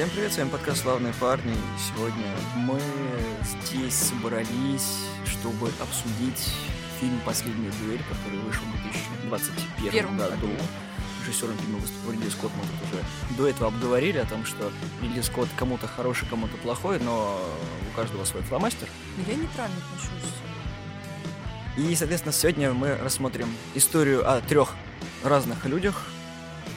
Всем привет, с вами подкаст «Славные парни». Сегодня мы здесь собрались, чтобы обсудить фильм «Последняя дуэль», который вышел в 2021 Первом году. году. Режиссером фильма выступил Ридли Скотт, мы тут уже до этого обговорили о том, что Ридли Скотт кому-то хороший, кому-то плохой, но у каждого свой фломастер. Я нейтрально отношусь. И, соответственно, сегодня мы рассмотрим историю о трех разных людях,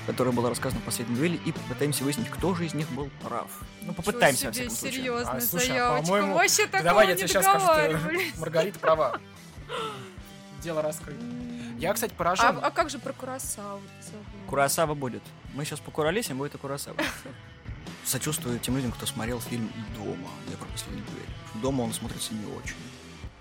которая была рассказана в последней дуэли, и попытаемся выяснить, кто же из них был прав. Ну, попытаемся, во Ничего всяком себе, случае. серьезная А, слушай, а, заявочка. по-моему, Вообще такого Давай я тебе сейчас скажу, что. Маргарита права. Дело раскрыто. Я, кстати, А, поражен. а как же про Курасаву? Курасава будет. Мы сейчас покуролесим, будет и Курасава. Сочувствую тем людям, кто смотрел фильм «Дома». Я про последнюю дуэль. Дома он смотрится не очень.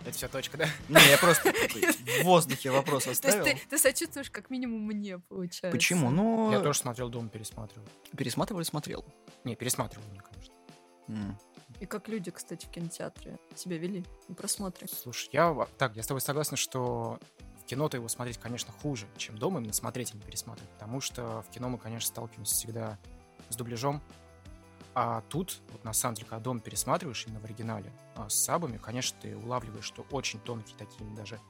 Это вся точка, да? Не, я просто в воздухе вопрос То есть оставил. ты, ты сочувствуешь как минимум мне, получается. Почему? Ну, Я тоже смотрел дом, пересматривал. пересматривал и смотрел. Не, пересматривал, мне, конечно. И как люди, кстати, в кинотеатре себя вели на просмотре. Слушай, я так, я с тобой согласен, что в кино-то его смотреть, конечно, хуже, чем дома именно смотреть, а не пересматривать. Потому что в кино мы, конечно, сталкиваемся всегда с дубляжом. А тут, вот на деле, когда дом пересматриваешь именно в оригинале а, с сабами, конечно, ты улавливаешь, что очень тонкие такие даже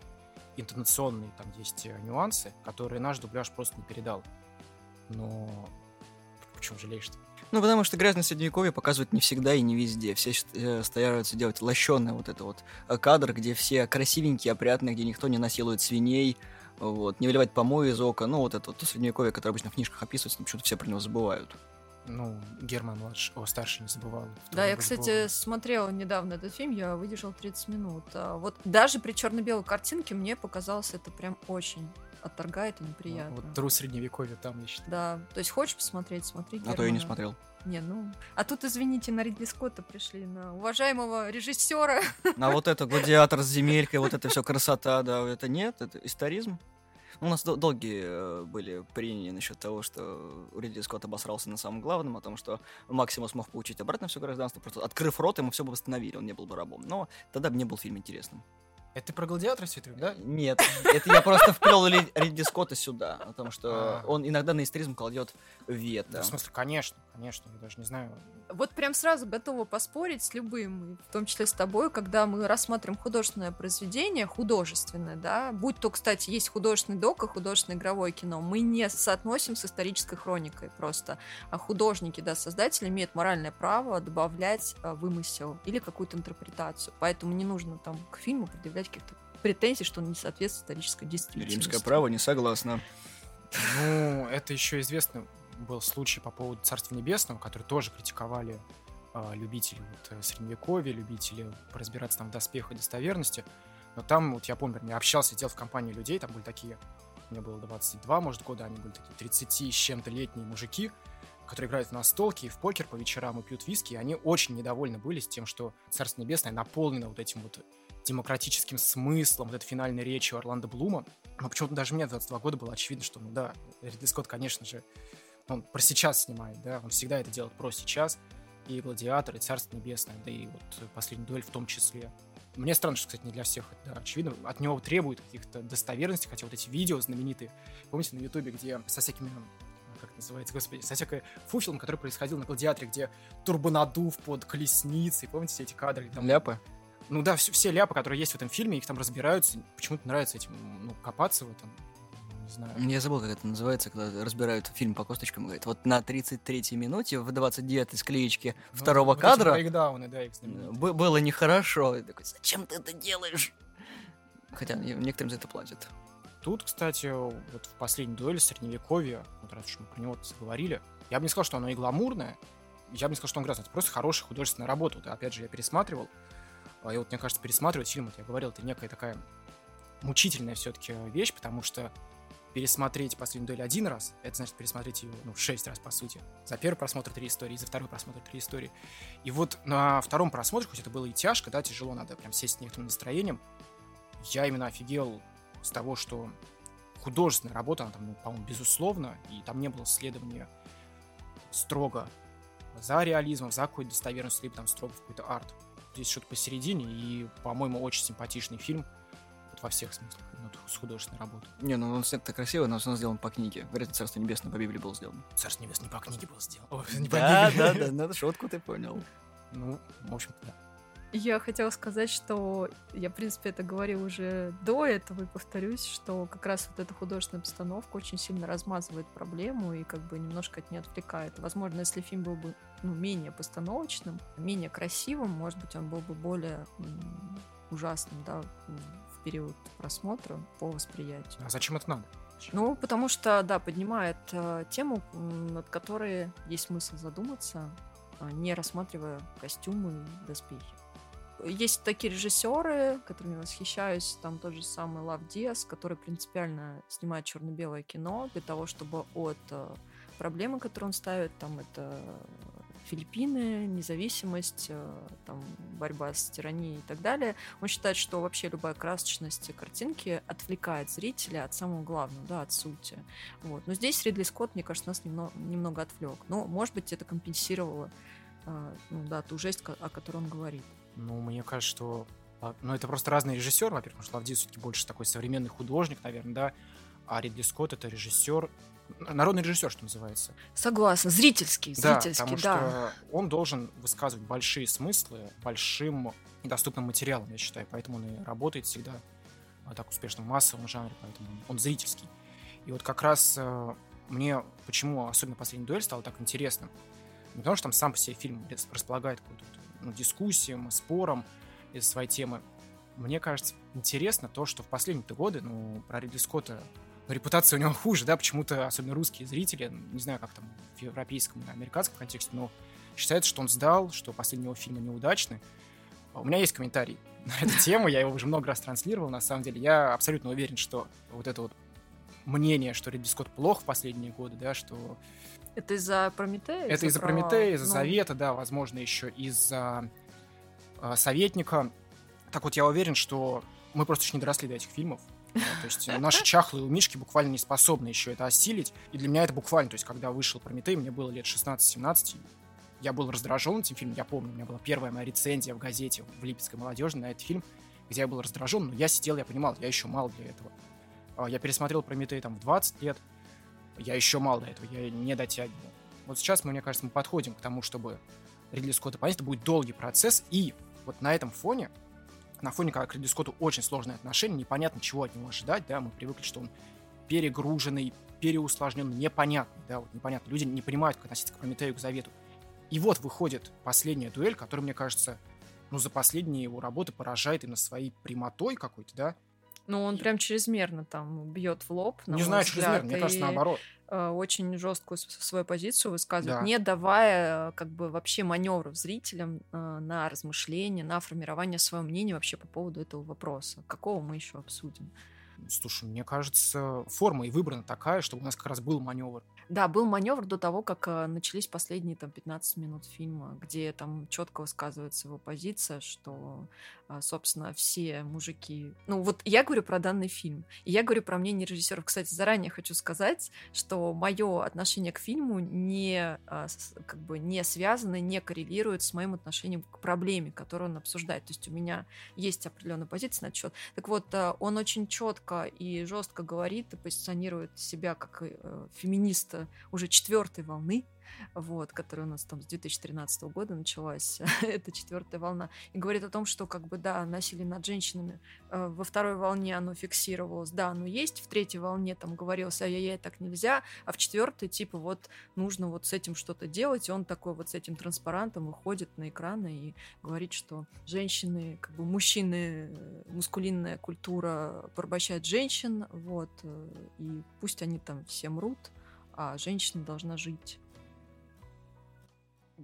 интонационные там есть э, нюансы, которые наш дубляж просто не передал. Но почему жалеешь-то? Ну, потому что грязное средневековье показывают не всегда и не везде. Все э, стараются делать лощеный вот это вот э, кадр, где все красивенькие, опрятные, где никто не насилует свиней, вот, не выливать помои из ока. Ну, вот это вот то средневековье, которое обычно в книжках описывается, но почему-то все про него забывают. Ну, Герман младший, о, старший не забывал. Да, я, кстати, Бога. смотрела недавно этот фильм, я выдержал 30 минут. А вот даже при черно-белой картинке мне показалось это прям очень отторгает и неприятно. Вот тру средневековья там, я считаю. Да, то есть хочешь посмотреть, смотри. А то я не Германа. смотрел. Не, ну. А тут, извините, на Ридли Скотта пришли, на уважаемого режиссера. А вот это гладиатор с земелькой, вот это все красота, да, это нет, это историзм. У нас дол- долгие э, были прения насчет того, что Ридли Скотт обосрался на самом главном, о том, что Максимус мог получить обратно все гражданство, просто открыв рот, ему все бы восстановили, он не был бы рабом. Но тогда бы не был фильм интересным. Это ты про гладиатора все да? Нет, это я просто вплел Ри- Ридли Скотта сюда, о том, что А. он иногда на историзм кладет вето. В смысле, конечно, конечно, я даже не знаю. Вот прям сразу готова поспорить с любым, в том числе с тобой, когда мы рассматриваем художественное произведение, художественное, да, будь то, кстати, есть художественный док и художественное игровое кино, мы не соотносим с исторической хроникой просто, а художники, да, создатели имеют моральное право добавлять а, вымысел или какую-то интерпретацию, поэтому не нужно там к фильму предъявлять каких-то претензий, что он не соответствует исторической действительности. Римское право не согласно. Ну, это еще известный был случай по поводу Царства Небесного, который тоже критиковали а, любители вот, э, средневековья, любители разбираться там в доспехах и достоверности. Но там, вот я помню, я общался, сидел в компании людей, там были такие, мне было 22, может, года, они были такие 30 с чем-то летние мужики, которые играют в настолки и в покер по вечерам и пьют виски, и они очень недовольны были с тем, что Царство Небесное наполнено вот этим вот демократическим смыслом, вот этой финальной речью Орландо Блума. Но почему-то даже мне в 22 года было очевидно, что, ну да, Ридли Скотт, конечно же, он про сейчас снимает, да, он всегда это делает про сейчас, и «Гладиатор», и «Царство небесное», да и вот «Последний дуэль» в том числе. Мне странно, что, кстати, не для всех это да, очевидно. От него требуют каких-то достоверностей, хотя вот эти видео знаменитые, помните, на Ютубе, где со всякими как это называется, господи, со всякой фуфелом, который происходил на «Гладиаторе», где турбонадув под колесницей, помните все эти кадры? Там, Ляпы? ну да, все, все ляпы, которые есть в этом фильме, их там разбираются. Почему-то нравится этим, ну, копаться в этом. Знаю. Я забыл, как это называется, когда разбирают фильм по косточкам. Говорят, вот на 33-й минуте в 29-й склеечке Ну, второго вот эти кадра брейкдауны, да, их бы- было нехорошо. Я такой, зачем ты это делаешь? Хотя не- некоторым за это платят. Тут, кстати, вот в последней дуэли средневековья, вот раз уж мы про него заговорили, я бы не сказал, что оно и гламурное, я бы не сказал, что он грязный. Это просто хорошая художественная работа. Вот, опять же, я пересматривал. А и вот, мне кажется, пересматривать фильм, вот я говорил, это некая такая мучительная все-таки вещь, потому что пересмотреть последнюю дуэль один раз, это значит пересмотреть ее, ну, шесть раз, по сути. За первый просмотр три истории, за второй просмотр три истории. И вот на втором просмотре, хоть это было и тяжко, да, тяжело, надо прям сесть с некоторым настроением, я именно офигел с того, что художественная работа, она там, ну, по-моему, безусловно, и там не было следования строго за реализмом, за какой-то достоверностью, либо там строго в какой-то арт. Здесь что-то посередине, и, по-моему, очень симпатичный фильм. Во всех смыслах, ну, с художественной работы. Не, ну он снят так красиво, но он сделан по книге. Вряд ли Царство Небесное по Библии был сделан. Царство Небесное не по книге был сделан. Ой, не по Да, Библии. да, да, надо шутку ты понял. Ну, в общем-то, да. Я хотела сказать, что я, в принципе, это говорила уже до этого, и повторюсь, что как раз вот эта художественная обстановка очень сильно размазывает проблему и как бы немножко от нее отвлекает. Возможно, если фильм был бы ну, менее постановочным, менее красивым, может быть, он был бы более м, ужасным, да, период просмотра по восприятию. А зачем это надо? Ну, потому что, да, поднимает э, тему, над которой есть смысл задуматься, а, не рассматривая костюмы и доспехи. Есть такие режиссеры, которыми восхищаюсь, там тот же самый Лав Диас, который принципиально снимает черно-белое кино для того, чтобы от э, проблемы, которые он ставит, там это Филиппины, независимость, э, там, борьба с тиранией и так далее. Он считает, что вообще любая красочность картинки отвлекает зрителя от самого главного, да, от сути. Вот. Но здесь Ридли Скотт, мне кажется, нас немного, немного отвлек. Но, может быть, это компенсировало э, ну, да, ту жесть, о которой он говорит. Ну, мне кажется, что... а, Ну, это просто разные режиссеры, во-первых, потому что Лавди все-таки больше такой современный художник, наверное, да, а Ридли Скотт это режиссер, народный режиссер, что называется. Согласна, зрительский, Да, зрительский, потому да. что он должен высказывать большие смыслы большим и доступным материалом, я считаю, поэтому он и работает всегда а, так успешно в массовом жанре, поэтому он зрительский. И вот как раз э, мне почему особенно последний дуэль стало так интересным, не потому что там сам по себе фильм рас- располагает какую-то ну, дискуссиям, спором из своей темы. Мне кажется интересно то, что в последние годы, ну, про Ридли Скотта репутация у него хуже, да, почему-то, особенно русские зрители, не знаю, как там в европейском или американском контексте, но считается, что он сдал, что последние его фильмы неудачны. А У меня есть комментарий на эту тему, я его уже много раз транслировал, на самом деле. Я абсолютно уверен, что вот это вот мнение, что Ридли Скотт плох в последние годы, да, что Это из-за Прометея? это из-за провала? Прометея, из-за Ну, Завета, да, возможно, еще из-за э, Советника. Так вот, я уверен, что мы просто еще не доросли до этих фильмов. То есть э, наши чахлые умишки буквально не способны еще это осилить. И для меня это буквально, то есть когда вышел Прометей, мне было лет 16-17, я был раздражен этим фильмом, я помню, у меня была первая моя рецензия в газете в Липецкой молодежной на этот фильм, где я был раздражен, но я сидел, я понимал, я еще мал для этого. А, Я пересмотрел Прометей там в 20 лет, я еще мал до этого, я не дотягивал. Вот сейчас, мне кажется, мы подходим к тому, чтобы Ридли Скотта понять, это будет долгий процесс, и вот на этом фоне, на фоне, когда к Ридли Скотту очень сложные отношения, непонятно, чего от него ожидать, да, мы привыкли, что он перегруженный, переусложненный, непонятный, да, вот непонятно. Люди не понимают, как относиться к Прометею, к Завету. И вот выходит последняя дуэль, которая, мне кажется, ну, за последние его работы поражает именно своей прямотой какой-то, да. Ну, он прям чрезмерно там бьет в лоб. не знаю, взгляд, чрезмерно, мне кажется, наоборот. э, очень жесткую свою позицию высказывает, Да. не давая э, как бы вообще маневров зрителям э, на размышления, на формирование своего мнения вообще по поводу этого вопроса. Какого мы еще обсудим? Слушай, мне кажется, форма и выбрана такая, чтобы у нас как раз был маневр. Да, был маневр до того, как начались последние там 15 минут фильма, где там четко высказывается его позиция, что, собственно, все мужики... Ну, вот я говорю про данный фильм, и я говорю про мнение режиссеров. Кстати, заранее хочу сказать, что мое отношение к фильму не, а, как бы не связано, не коррелирует с моим отношением к проблеме, которую он обсуждает. То есть у меня есть определенная позиция на этот счет. Так вот, э, он очень четко и жестко говорит и позиционирует себя как э, феминиста уже четвертой волны, вот, которая у нас там с 2013 года началась, это четвертая волна, и говорит о том, что как бы да, насилие над женщинами э, во второй волне оно фиксировалось, да, оно есть, в третьей волне там говорилось, ай-яй-яй, так нельзя, а в четвертой типа вот нужно вот с этим что-то делать, и он такой вот с этим транспарантом выходит на экраны и говорит, что женщины, как бы мужчины, э, мускулинная культура порабощает женщин, вот, э, и пусть они там все мрут, а женщина должна жить.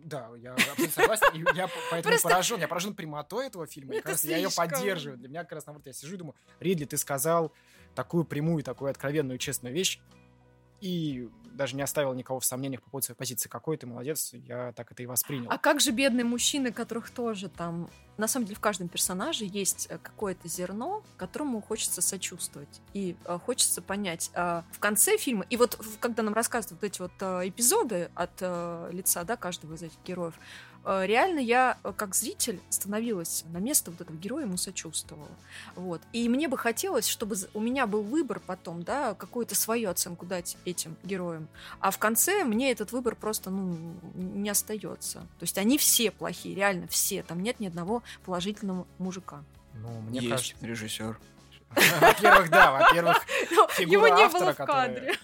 Да, я абсолютно согласен. И я по- поэтому Просто- поражен. Я поражен прямотой этого фильма. И, Это кажется, я ее слишком. поддерживаю. Для меня как раз наоборот, я сижу и думаю, Ридли, ты сказал такую прямую, такую откровенную, честную вещь, и даже не оставил никого в сомнениях по поводу своей позиции. Какой ты молодец, я так это и воспринял. А как же бедные мужчины, которых тоже там... На самом деле в каждом персонаже есть э, какое-то зерно, которому хочется сочувствовать. И э, хочется понять. а, в конце фильма, и вот когда нам рассказывают вот эти вот э, эпизоды от лица да, каждого из этих героев, реально я, э, как зритель, становилась на место вот этого героя, ему сочувствовала. Вот. И мне бы хотелось, чтобы у меня был выбор потом, да, какую-то свою оценку дать этим героям. А в конце мне этот выбор просто, ну, не остается. То есть они все плохие, реально все. Там нет ни одного положительного мужика. Ну, мне Есть кажется... режиссер. Во-первых, да, во-первых, Фигура Его не автора, было в кадре.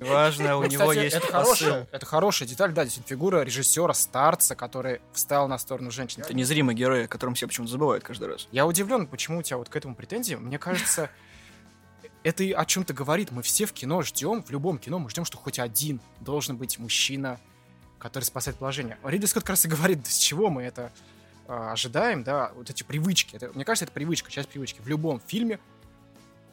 Важно, у Ну, него есть это хорошая, это хорошая деталь, да, действительно, фигура режиссера, старца, который встал на сторону женщин. Это незримый герой, о котором все почему-то забывают каждый раз. Я удивлен, почему у тебя вот к этому претензии. Мне кажется, это и о чем-то говорит. Мы все в кино ждем, в любом кино мы ждем, что хоть один должен быть мужчина, который спасает положение. Ридли Скотт как раз и говорит, с чего мы это а, ожидаем, да, вот эти привычки. Это, мне кажется, это привычка, часть привычки. В любом фильме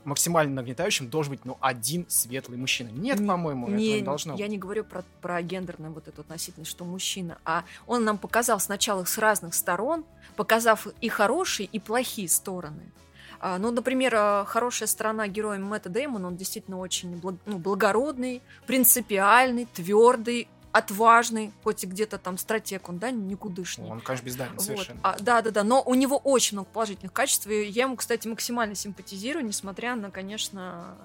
максимально нагнетающим должен быть, ну, один светлый мужчина. Нет, Не- по-моему, этого Не, не должно я быть. не говорю про, про гендерную вот эту относительность, что мужчина, а он нам показал сначала их с разных сторон, показав и хорошие, и плохие стороны. А, ну, например, а, хорошая сторона героя Мэтта Дэймона, он действительно очень благ- ну, благородный, принципиальный, твердый, отважный, хоть и где-то там стратег, он, да, никудышний. Он, конечно, бездарен Вот. совершенно. А, да, да, да. Но у него очень много положительных качеств. И я ему, кстати, максимально симпатизирую, несмотря на, конечно,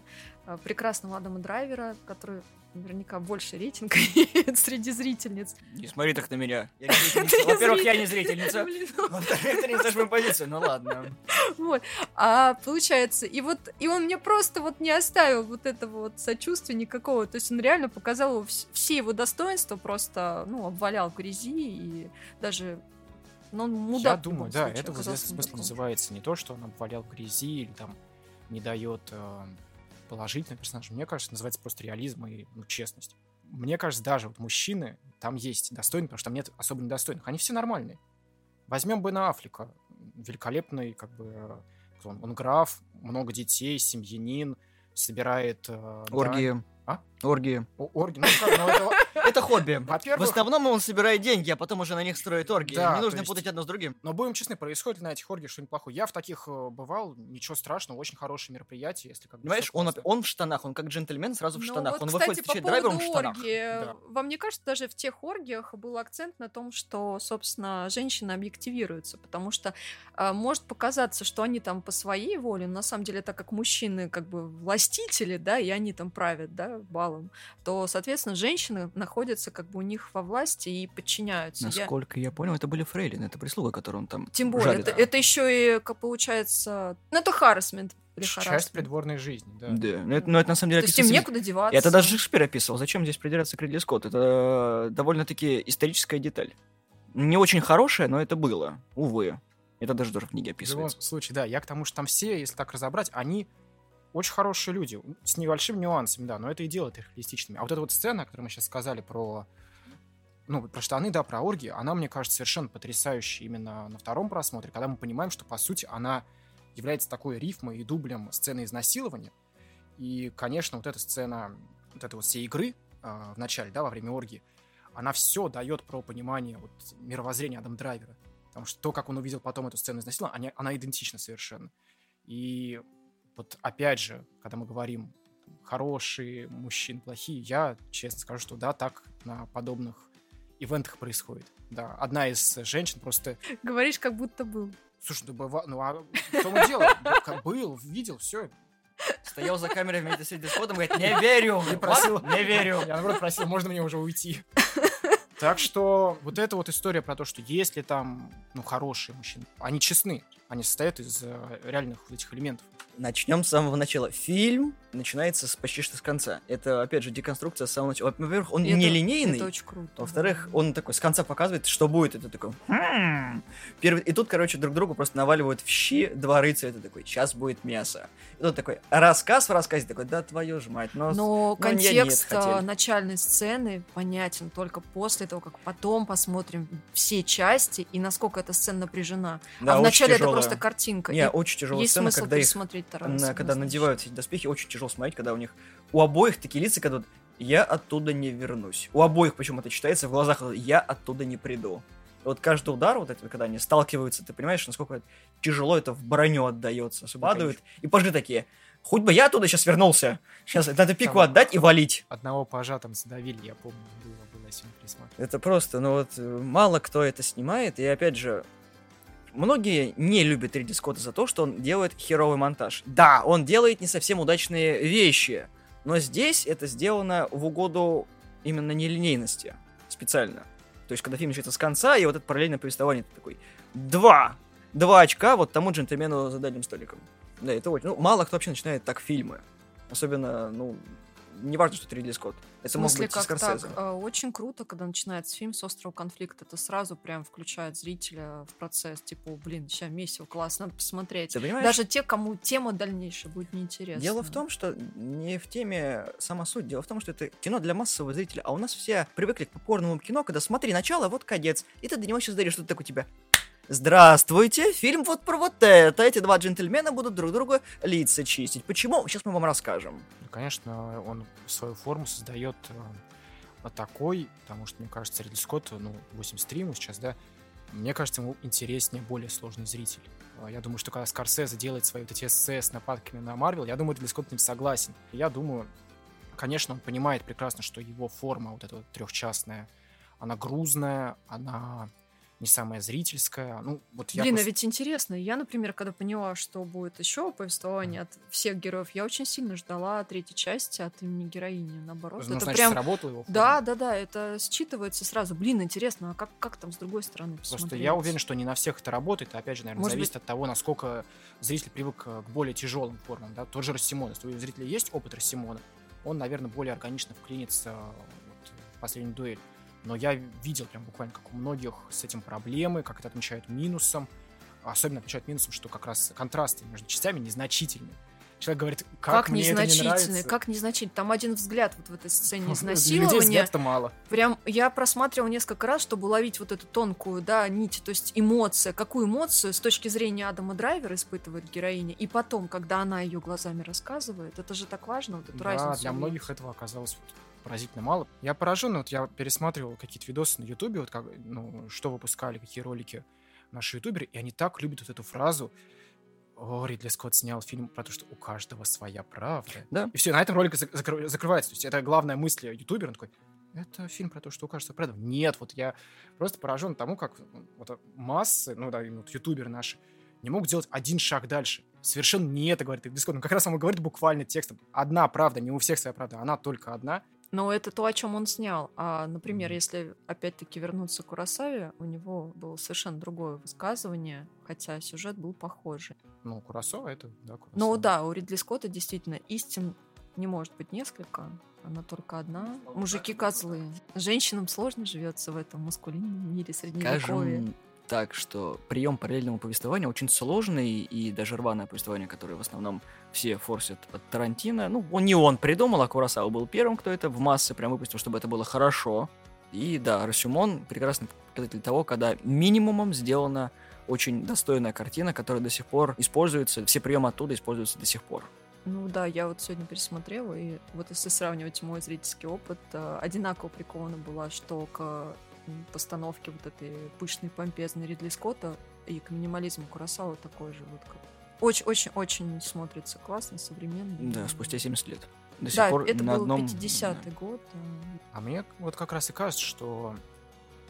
э, прекрасного Адама Драйвера, который наверняка больше рейтинг среди зрительниц. Не смотри так на меня. Во-первых, я не зрительница. Ну, Во-вторых, ты не знаешь мою позицию. Ну ладно. Вот. А получается, и вот, и он мне просто вот не оставил вот этого вот сочувствия никакого. То есть он реально показал все его достоинства, просто, ну, обвалял в грязи и даже... Ну, он мудак. Я думаю, да, случае это в оказался известном смысле мудаком. называется не то, что он обвалял грязи или там не дает э, положительного персонажа. Мне кажется, называется просто реализм и ну, честность. Мне кажется, даже вот мужчины, там есть достойные, потому что там нет особо недостойных. Они все нормальные. Возьмем Бена Аффлека. Великолепный, как бы, э, он, он граф, много детей, семьянин, собирает... э, да- Оргии. А? Оргии. О- орги. Ну, как, ну, это- Это хобби. В основном он собирает деньги, а потом уже на них строит оргии. Да, Не нужно есть- путать одно с другим. Но будем честны, происходит на этих оргиях что-нибудь плохое. Я в таких э, бывал, ничего страшного, очень хорошее мероприятие, если как бы Понимаешь, он, он в штанах, он как джентльмен сразу в Ну штанах. вот, он кстати, выходит по поводу драйвером в штанах. оргии. Да. Вам мне кажется, даже в тех оргиях был акцент на том, что, собственно, женщины объективируются, потому что а, может показаться, что они там по своей воле, но на самом деле, так как мужчины как бы властители, да, и они там правят, да, балом, то, соответственно, женщины находятся как бы у них во власти и подчиняются. Я- Насколько я понял, это были фрейлины, это прислуга, которую он там Тем более, жарит. это, это еще и, как получается, ну, это харасмент Часть придворной жизни, да. Да, но это, но это на самом деле... То есть им описывается- некуда деваться. Это даже Шекспир описывал. Зачем здесь придираться к Ридли Скотту? Это довольно-таки историческая деталь. Не очень хорошая, но это было. Увы. Это даже тоже в книге В любом описывается. случае, да, я к тому, что там все, если так разобрать, они очень хорошие люди, с небольшими нюансами, да, но это и делает их реалистичными. А вот эта вот сцена, которую мы сейчас сказали про, ну, про штаны, да, про оргии, она, мне кажется, совершенно потрясающей именно на втором просмотре, когда мы понимаем, что, по сути, она является такой рифмой и дублем сцены изнасилования. И, конечно, вот эта сцена, вот этой вот всей игры э, в начале, да, во время оргии, она все дает про понимание вот, мировоззрения Адам Драйвера. Потому что то, как он увидел потом эту сцену изнасилования, они- она идентична совершенно. И вот опять же, когда мы говорим хорошие мужчины, плохие, я честно скажу, что да, так на подобных ивентах происходит. Да, одна из женщин просто... Говоришь, как будто был. Слушай, ну, быва- ну а в том и дело, как был, видел, все. Стоял за камерой вместе с Ридли Скоттом, говорит, не верю. Не просил. Не верю. Я, наоборот, просил, можно мне уже уйти. Так что вот эта вот история про то, что если там, ну, хорошие мужчины, они честны, они состоят из э, реальных вот этих элементов. Начнем с самого начала. Фильм начинается с почти что с конца. Это, опять же, деконструкция с самого начала. Во-первых, он это- нелинейный. Это очень круто. Во-вторых, он такой с конца показывает, что будет. Это такой... «Хм». Первый... И тут, короче, друг другу просто наваливают в щи два рыцаря. Это такой, сейчас будет мясо. И тут такой рассказ в рассказе такой, да твою ж мать. Но... Но нет, контекст хотели. а, начальной сцены понятен только после того, как потом посмотрим все части и насколько эта сцена напряжена. Да, а вначале это тяжелая. просто картинка. Не, очень тяжелая есть сцена, смысл когда их на- когда надевают эти доспехи, очень тяжело смотреть, когда у них у обоих такие лица, когда я оттуда не вернусь. У обоих почему-то читается в глазах я оттуда не приду. И вот каждый удар, вот это, когда они сталкиваются, ты понимаешь, насколько тяжело это в броню отдается. Падают, и пажи такие, Хоть бы я оттуда сейчас вернулся. Сейчас надо пику Там- отдать и валить. Одного пажа там задавили, я помню, было, было пересматривать. Это просто, ну вот, мало кто это снимает, и опять же, многие не любят Ридли Скотта за то, что он делает херовый монтаж. Да, он делает не совсем удачные вещи, но здесь это сделано в угоду именно нелинейности, специально. То есть, когда фильм начинается с конца, и вот это параллельное повествование, ты такой, два, два очка вот тому джентльмену за дальним столиком. Да, это очень, ну, мало кто вообще начинает так фильмы. Особенно, ну, не важно, что это Ридли Скотт. В Это мог смысле, быть как Скорсезе. так? А, Очень круто, когда начинается фильм с острого конфликта. Это сразу прям включает зрителя в процесс. Типа, «О, блин, сейчас месиво, классно, надо посмотреть. Ты понимаешь? Даже те, кому тема дальнейшая будет неинтересна. Дело в том, что не в теме сама суть. Дело в том, что это кино для массового зрителя. А у нас все привыкли к попкорному кино, когда смотри, начало, вот кадец. И ты до него сейчас даришь, что такое у тебя. Здравствуйте, фильм вот про вот это. Эти два джентльмена будут друг другу лица чистить. Почему? Сейчас мы вам расскажем. Ну, конечно, он свою форму создает э, такой, потому что, мне кажется, Ридли Скотт, ну, 83 ему сейчас, да, мне кажется, ему интереснее более сложный зритель. А Я думаю, что когда Скорсезе делает свои вот эти эссе с нападками на Марвел, я думаю, Ридли Скотт с согласен. Я думаю, конечно, он понимает прекрасно, что его форма вот эта вот трехчастная, она грузная, она не самая зрительская. Ну, вот я Блин, а пос- ведь интересно. Я, например, когда поняла, что будет еще повествование от всех героев, я очень сильно ждала третьей части от имени героини. Наоборот, ну, это значит, прям... сработала его. Да, да, да, это считывается сразу. Блин, интересно, а как, как там с другой стороны Просто посмотреть? я уверен, что не на всех это работает. Опять же, наверное, Может зависит от того, насколько зритель привык э, к более тяжелым формам. Да? Тот же Рассимон. Если у зрителя есть опыт Рассимона, он, наверное, более органично вклинится вот в последнюю дуэль. Но я видел прям буквально, как у многих с этим проблемы, как это отмечают минусом. Особенно отмечают минусом, что как раз контрасты между частями незначительны. Человек говорит, как, Как, мне это не незначительный, нравится. как незначительный. Там один взгляд вот в этой сцене Людей изнасилования. гетто мало. Прям я просматривала несколько раз, чтобы уловить вот эту тонкую, да, нить, то есть эмоция. Какую эмоцию с точки зрения Адама Драйвера испытывает героиня. И потом, когда она ее глазами рассказывает, это же так важно, вот эту Да, разницу. для многих этого оказалось вот поразительно мало. Я поражен, вот я пересматривал какие-то видосы на Ютубе, вот как, ну, что выпускали, какие ролики наши ютуберы, и они так любят вот эту фразу о, Ридли Скотт снял фильм про то, что у каждого своя правда. Да. И все, на этом ролик зак- закры- закрывается. То есть это главная мысль ютубера. Он такой, это фильм про то, что у каждого правда. Нет, вот я просто поражен тому, как вот массы, ну да, именно вот ютуберы наши, не могут сделать один шаг дальше. Совершенно не это говорит Ридли Скотт. Он как раз и говорит буквально текстом. Одна правда, не у всех своя правда, она только одна. Но это то, о чем он снял. А, например, если опять-таки вернуться к Курасаве, у него было совершенно другое высказывание, хотя сюжет был похожий. Ну, Курасова это, да, Курасова. Ну да, у Ридли Скотта действительно истин не может быть несколько, она только одна. Мужики козлы. Женщинам сложно живется в этом маскулинном мире средневековья. Скажем так, что прием параллельного повествования очень сложный, и даже рваное повествование, которое в основном все форсят от Тарантино, ну, он не он придумал, а Курасава был первым, кто это в массы прям выпустил, чтобы это было хорошо. И да, Расюмон прекрасный показатель того, когда минимумом сделана очень достойная картина, которая до сих пор используется, все приемы оттуда используются до сих пор. Ну да, я вот сегодня пересмотрела, и вот если сравнивать мой зрительский опыт, э, одинаково прикована была что к постановке вот этой пышной, помпезной Ридли Скотта и к минимализму Курасава такой же вот как. Очень-очень-очень смотрится классно, современно. Да, спустя 70 лет. До сих Да, пор это на был одном... 50-й год. э, А мне вот как раз и кажется, что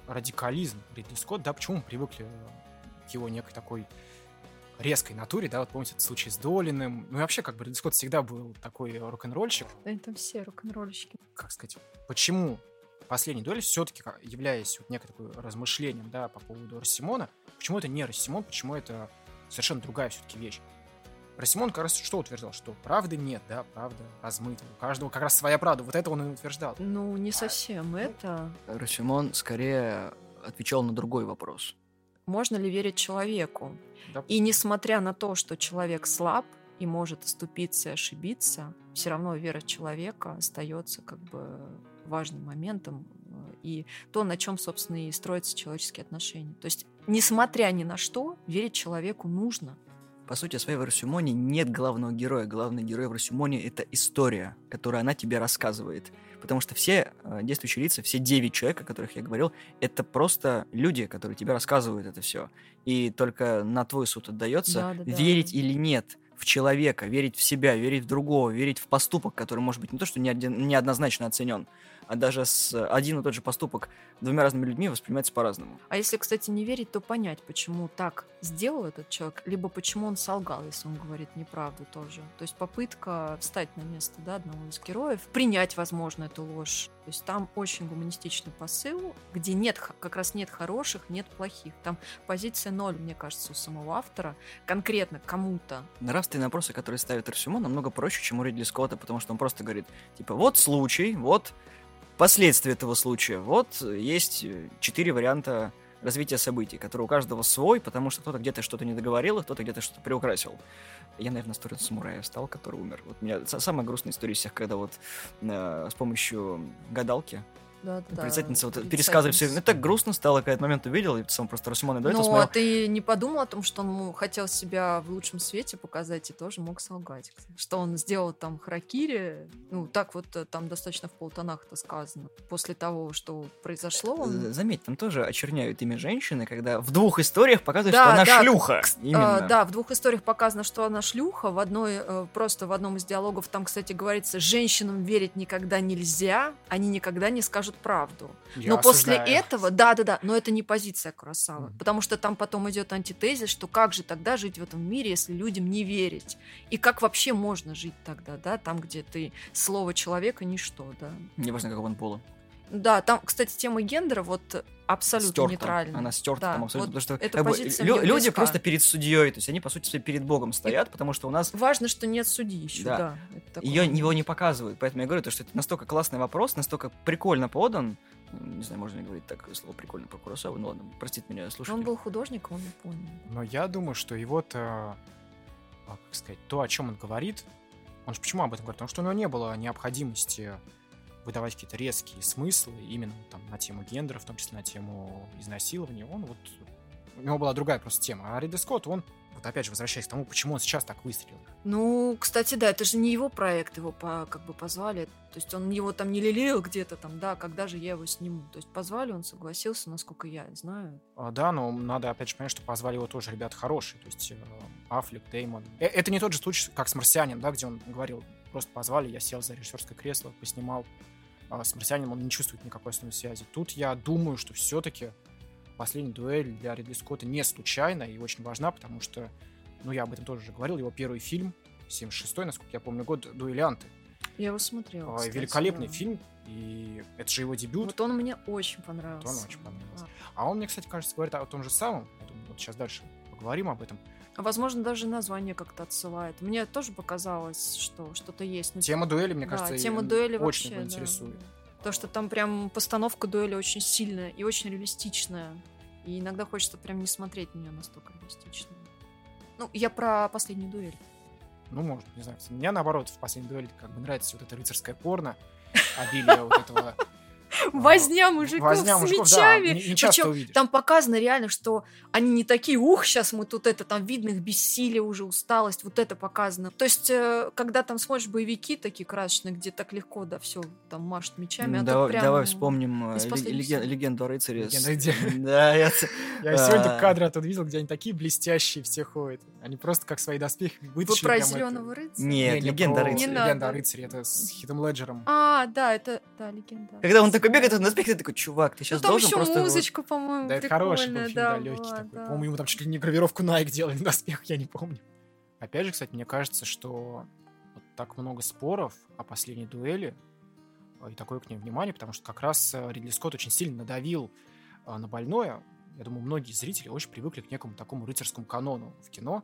радикализм Ридли Скотт, да, почему мы привыкли к его некой такой резкой натуре, да, вот помните этот случай с Долиным, ну и вообще, как бы Ридли Скотт всегда был такой рок-н-ролльщик, Да, они там все рок-н-ролльщики. как сказать, почему последний дуэль все-таки являясь вот некой такой размышлением, да, по поводу Рассимона, почему это не Рассимон, почему это совершенно другая все-таки вещь. Рассимон как раз что утверждал, что правды нет, да, правда размыта, у каждого как раз своя правда, вот это он и утверждал. Ну, не совсем это. Расюмон скорее отвечал на другой вопрос. Можно ли верить человеку? Да, И несмотря на то, что человек слаб и может оступиться и ошибиться, все равно вера человека остается как бы важным моментом э, и то, на чем, собственно, и строятся человеческие отношения. То есть, несмотря ни на что, верить человеку нужно. По сути своей в Расюмоне нет главного героя. Главный герой в Расюмоне — это история, которую она тебе рассказывает. Потому что все э, действующие лица, все девять человек, о которых я говорил, это просто люди, которые тебе рассказывают это все. И только на твой суд отдается, Да-да-да. верить или нет в человека, верить в себя, верить в другого, верить в поступок, который может быть не то, что неоднозначно оценен, а даже с один и тот же поступок двумя разными людьми воспринимается по-разному. А если, кстати, не верить, то понять, почему так сделал этот человек, либо почему он солгал, если он говорит неправду тоже. То есть попытка встать на место да, одного из героев, принять, возможно, эту ложь. То есть там очень гуманистичный посыл, где нет, как раз нет хороших, нет плохих. Там позиция ноль, мне кажется, у самого автора, конкретно кому-то. Нравственные вопросы, которые ставит Арсюмо, намного проще, чем у Ридли Скотта, потому что он просто говорит, типа, вот случай, вот последствия этого случая, вот есть э, четыре варианта развития событий, которые у каждого свой, потому что кто-то где-то что-то не договорил, кто-то где-то что-то приукрасил. Я, наверное, сторону самурая стал, который умер. Вот у меня са- самая грустная история из всех, когда вот э, с помощью гадалки Да, да, Председательница вот пересказывает все. Мне так грустно стало, когда этот момент увидел, и сам просто Расимон и до этого Ну, а смотрел. ты не подумал о том, что он ну, хотел себя в лучшем свете показать и тоже мог солгать? Что он сделал там харакири, ну, так вот э, там достаточно в полтонах это сказано. После того, что произошло, он... З- Заметь, там тоже очерняют имя женщины, когда в двух историях показывают, Да, что она да, шлюха. Кс- Именно. а, да, в двух историях показано, что она шлюха. В одной, э, просто в одном из диалогов там, кстати, говорится, женщинам верить никогда нельзя, они никогда не скажут правду. Я но после осуждаю. этого, да, да, да, но это не позиция Куросавы, Мгм. потому что там потом идет антитезис, что как же тогда жить в этом мире, если людям не верить, и как вообще можно жить тогда, да, там, где ты слово человека ничто, да. Неважно, какого он пола. Да, там, кстати, тема гендера вот абсолютно Стерта. нейтральная. Она стерта Да, там абсолютно. вот потому что эта как бы, лю- люди близка. просто перед судьей, то есть они, по сути, своей перед Богом стоят, потому что у нас Важно, что нет судьи еще, Да. да. ее, момент. его не показывают. Поэтому я говорю, то, что это настолько классный вопрос, настолько прикольно подан. Не знаю, можно ли говорить так слово прикольно про Куросаву. Ну ладно, простите меня, слушайте. Он был художником, он не понял. Но я думаю, что его-то, а, как сказать, то, о чем он говорит, он же почему об этом говорит? Потому что у него не было необходимости выдавать какие-то резкие смыслы именно там на тему гендера, в том числе на тему изнасилования. Он вот... У него была другая просто тема. А Ридли Скотт, он, вот опять же, возвращаясь к тому, почему он сейчас так выстрелил. Ну, кстати, да, это же не его проект, его по, как бы позвали. То есть он его там не лелеял где-то там, да, когда же я его сниму. То есть позвали, он согласился, насколько я знаю. А, Да, но надо опять же понять, что позвали его тоже ребята хорошие, то есть э, Аффлек, Деймон. Э, Это не тот же случай, как с «Марсианином», да, где он говорил, просто позвали, я сел за режиссерское кресло, поснимал. А с «Марсианином» он не чувствует никакой основной связи. Тут я думаю, что все-таки последняя дуэль для Ридли Скотта не случайна и очень важна, потому что, ну, я об этом тоже уже говорил, его первый фильм, 76-й, насколько я помню, год «Дуэлянты». Я его смотрела. А, кстати, Великолепный да. фильм, и это же его дебют. Вот он мне очень понравился. Вот он очень понравился. А он мне, кстати, кажется, говорит о том же самом. Вот сейчас дальше поговорим об этом. Возможно, даже название как-то отсылает. Мне тоже показалось, что что-то есть. Ну, Тема дуэли, мне да, кажется, тема дуэли очень вообще, его да. интересует. То, что там прям постановка дуэли очень сильная и очень реалистичная. И иногда хочется прям не смотреть на нее настолько реалистично. Ну, я про последнюю дуэль. Ну, может, не знаю. Мне, наоборот, в последней дуэли как бы нравится вот это рыцарское порно, обилие вот этого... Возня мужиков Возня с мужиков, да, мечами. не- не часто Причем увидишь. там показано реально, что они не такие, ух, сейчас мы тут это, там видно их бессилие уже, усталость, вот это показано. То есть, э, когда там смотришь боевики такие красочные, где так легко, да, все, там машут мечами, а давай, прям давай вспомним э, леген- легенду о рыцаре. Легенда Да, я... Я сегодня А. кадры оттуда видел, где они такие блестящие все ходят. Они просто как свои доспехи Вы вытащили. про прям это. зеленого рыцаря? Нет, Не, не легенда о про рыцаре. Легенда о рыцаре, это с Хитом Леджером. А, да, это, да, легенда. Когда он такой бегает, он на ты такой, чувак, ты Ну, сейчас там должен еще просто... вот- по-моему, Да, это хороший был да, да, легкий была, такой. да. По-моему, ему там чуть ли не гравировку Nike делали на доспех, я не помню. Опять же, кстати, мне кажется, что вот так много споров о последней дуэли э, и такое к ней внимание, потому что как раз э, Ридли Скотт очень сильно надавил э, на больное. Я думаю, многие зрители очень привыкли к некому такому рыцарскому канону в кино,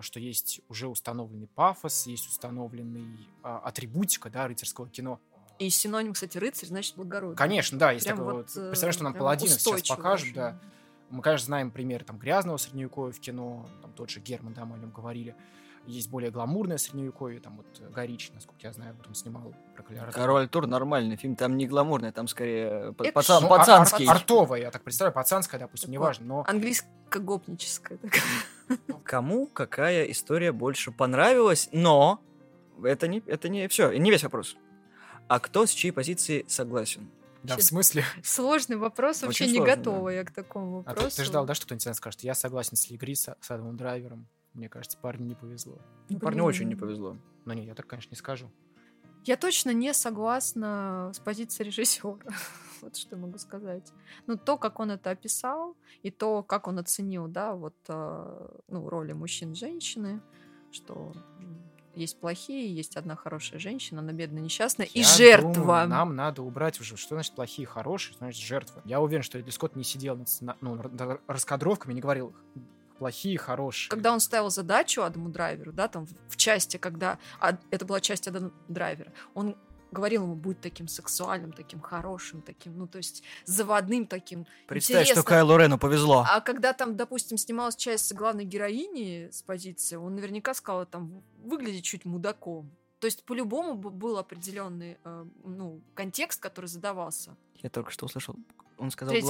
что есть уже установленный пафос, есть установленный а, атрибутика, да, рыцарского кино. И синоним, кстати, рыцарь, значит, благородный. Конечно, да, есть Прям такое вот, вот. э, Представляешь, что нам прям паладинов сейчас покажут, очень. да. Мы, конечно, знаем примеры там грязного средневековья в кино, там тот же Герман, да, мы о нем говорили. Есть более гламурное средневековье, там вот Горич, насколько я знаю, вот он снимал про Калиара. Король Тур нормальный фильм, там не гламурный, там скорее пацан, Ну, ар- ар- пацанский. артовое, я так представляю, пацанское, допустим, неважно, но Английско-гопническое. такое. Кому какая история больше понравилась, но это не, это не все, не весь вопрос. А кто с чьей позиции согласен? да, в смысле. Сложный вопрос, вообще Очень не готова я к такому А ты, вопросу. ты ждал, да, что кто-нибудь скажет, я согласен с Лигри, с, с Адамом Драйвером. Мне кажется, парню не повезло. Ну, парню очень не повезло. Ну не, я так, конечно, не скажу. Я точно не согласна с позицией режиссера. вот что я могу сказать. Ну, то, как он это описал, и то, как он оценил, да, вот, э, ну, роли мужчин и женщины, что есть плохие, есть одна хорошая женщина, она бедная, несчастная, Я и жертва. думаю, нам надо убрать уже, что значит плохие, хорошие, что значит жертва. Я уверен, что Ридли Скотт не сидел над, сцена- ну, раскадровками, не говорил плохие, хорошие. Когда он ставил задачу Адаму Драйверу, да, там в, в части, когда а, это была часть Адама Драйвера, он говорил ему, будь таким сексуальным, таким хорошим, таким, ну, то есть заводным таким. Представь, что интересным». Кайлу Рену повезло. А когда там, допустим, снималась часть главной героини с позиции, он наверняка сказал, там, выглядит чуть мудаком. То есть, по-любому был определенный э, ну, контекст, который задавался. Я только что услышал. Он сказал Третий.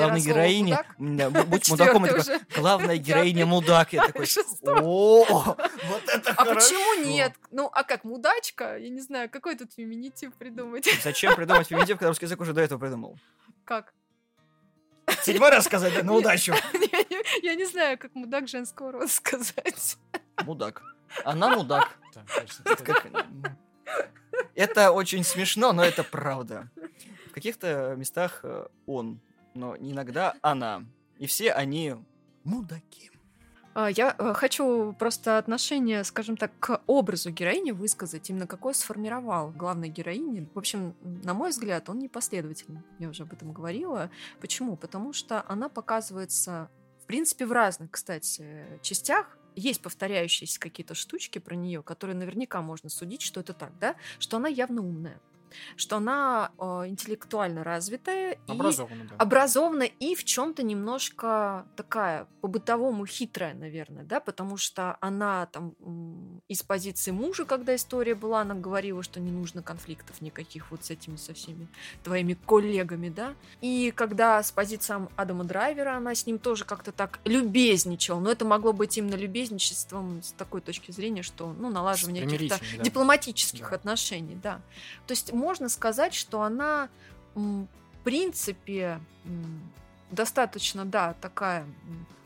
Да, бу- будь мудаком. Я такой, главная героиня мудак. Я такой, о, вот это А почему нет? Ну, а как, мудачка? Я не знаю, какой тут феминитив придумать? Зачем придумать феминитив, когда русский язык уже до этого придумал? Как? Седьмой раз сказать, да, на удачу. Я не- знаю, как мудак женского рода сказать. Мудак. Она мудак. Это очень смешно, но это правда. В каких-то местах э, он, но иногда она. И все они мудаки. А, Я э, хочу просто отношение, скажем так, к образу героини высказать, именно какое сформировал главной героини. В общем, на мой взгляд, он непоследовательный. Я уже об этом говорила. Почему? Потому что она показывается, в принципе, в разных, кстати, частях. Есть повторяющиеся какие-то штучки про нее, которые наверняка можно судить, что это так, да? Что она явно умная, что она э, интеллектуально развитая и Образованно, да. образована и в чем-то немножко такая по-бытовому хитрая, наверное, да, потому что она там из позиции мужа, когда история была, она говорила, что не нужно конфликтов никаких вот с этими со всеми твоими коллегами, да, и когда с позиции Адама Драйвера она с ним тоже как-то так любезничала, но это могло быть именно любезничеством с такой точки зрения, что, ну, налаживание каких-то да. дипломатических Да. отношений, да. То есть можно сказать, что она, в принципе, достаточно, да, такая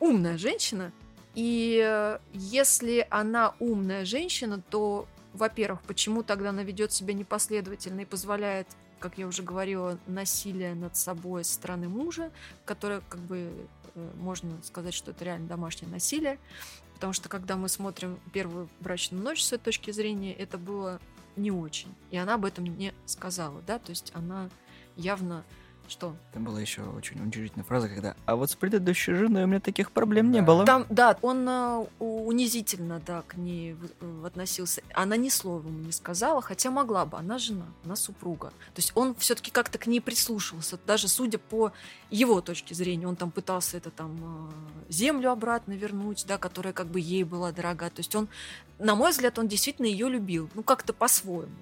умная женщина. И э, если она умная женщина, то, во-первых, почему тогда она ведет себя непоследовательно и позволяет, как я уже говорила, насилие над собой со стороны мужа, которое, как бы, э, можно сказать, что это реально домашнее насилие. Потому что когда мы смотрим первую брачную ночь с этой точки зрения, это было не очень. И она об этом не сказала, да, то есть она явно что? Там была еще очень уничижительная фраза, когда «А вот с предыдущей женой у меня таких проблем не Да. было». Там, да, он э, унизительно, да, к ней в- э, относился. Она ни слова ему не сказала, хотя могла бы. Она жена, она супруга. То есть он все-таки как-то к ней прислушивался, даже судя по его точке зрения. Он там пытался это там э, землю обратно вернуть, да, которая как бы ей была дорога. То есть он, на мой взгляд, он действительно ее любил, ну как-то по-своему.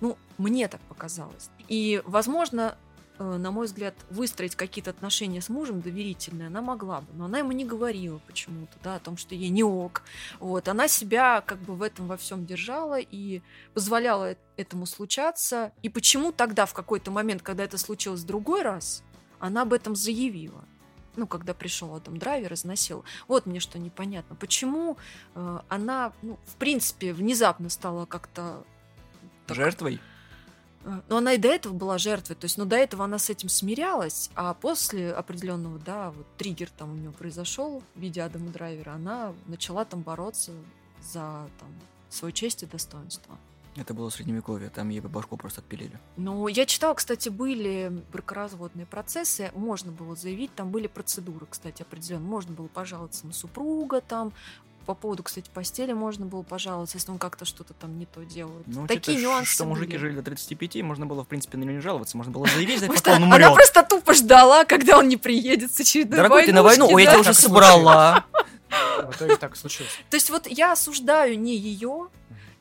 Ну, мне так показалось. И, возможно, на мой взгляд, выстроить какие-то отношения с мужем доверительные она могла бы, но она ему не говорила почему-то, да, о том, что ей не ок. Вот, она себя как бы в этом во всем держала и позволяла э- этому случаться. И почему тогда, в какой-то момент, когда это случилось в другой раз, она об этом заявила? Ну, когда пришел Адам Драйвер, износил. Вот мне что непонятно. Почему э, она, ну, в принципе, внезапно стала как-то так- Жертвой? Но она и до этого была жертвой, то есть, ну, до этого она с этим смирялась, а после определенного, да, вот триггер там у нее произошел в виде Адама Драйвера, она начала там бороться за там свою честь и достоинство. Это было средневековье, там ей бы башку просто отпилили. Ну, я читала, кстати, были бракоразводные процессы, можно было заявить, там были процедуры, кстати, определенно. Можно было пожаловаться на супруга там, по поводу, кстати, постели можно было пожаловаться, если он как-то что-то там не то делает. Ну, Такие учитывая, нюансы что мужики были. жили до 35, можно было, в принципе, на него не жаловаться, можно было заявить, Может, пока он она умрет. просто тупо ждала, когда он не приедет с очередной Дорогой, ты на войну? Ой, я тебя уже собрала. В итоге так случилось. То есть вот я осуждаю не ее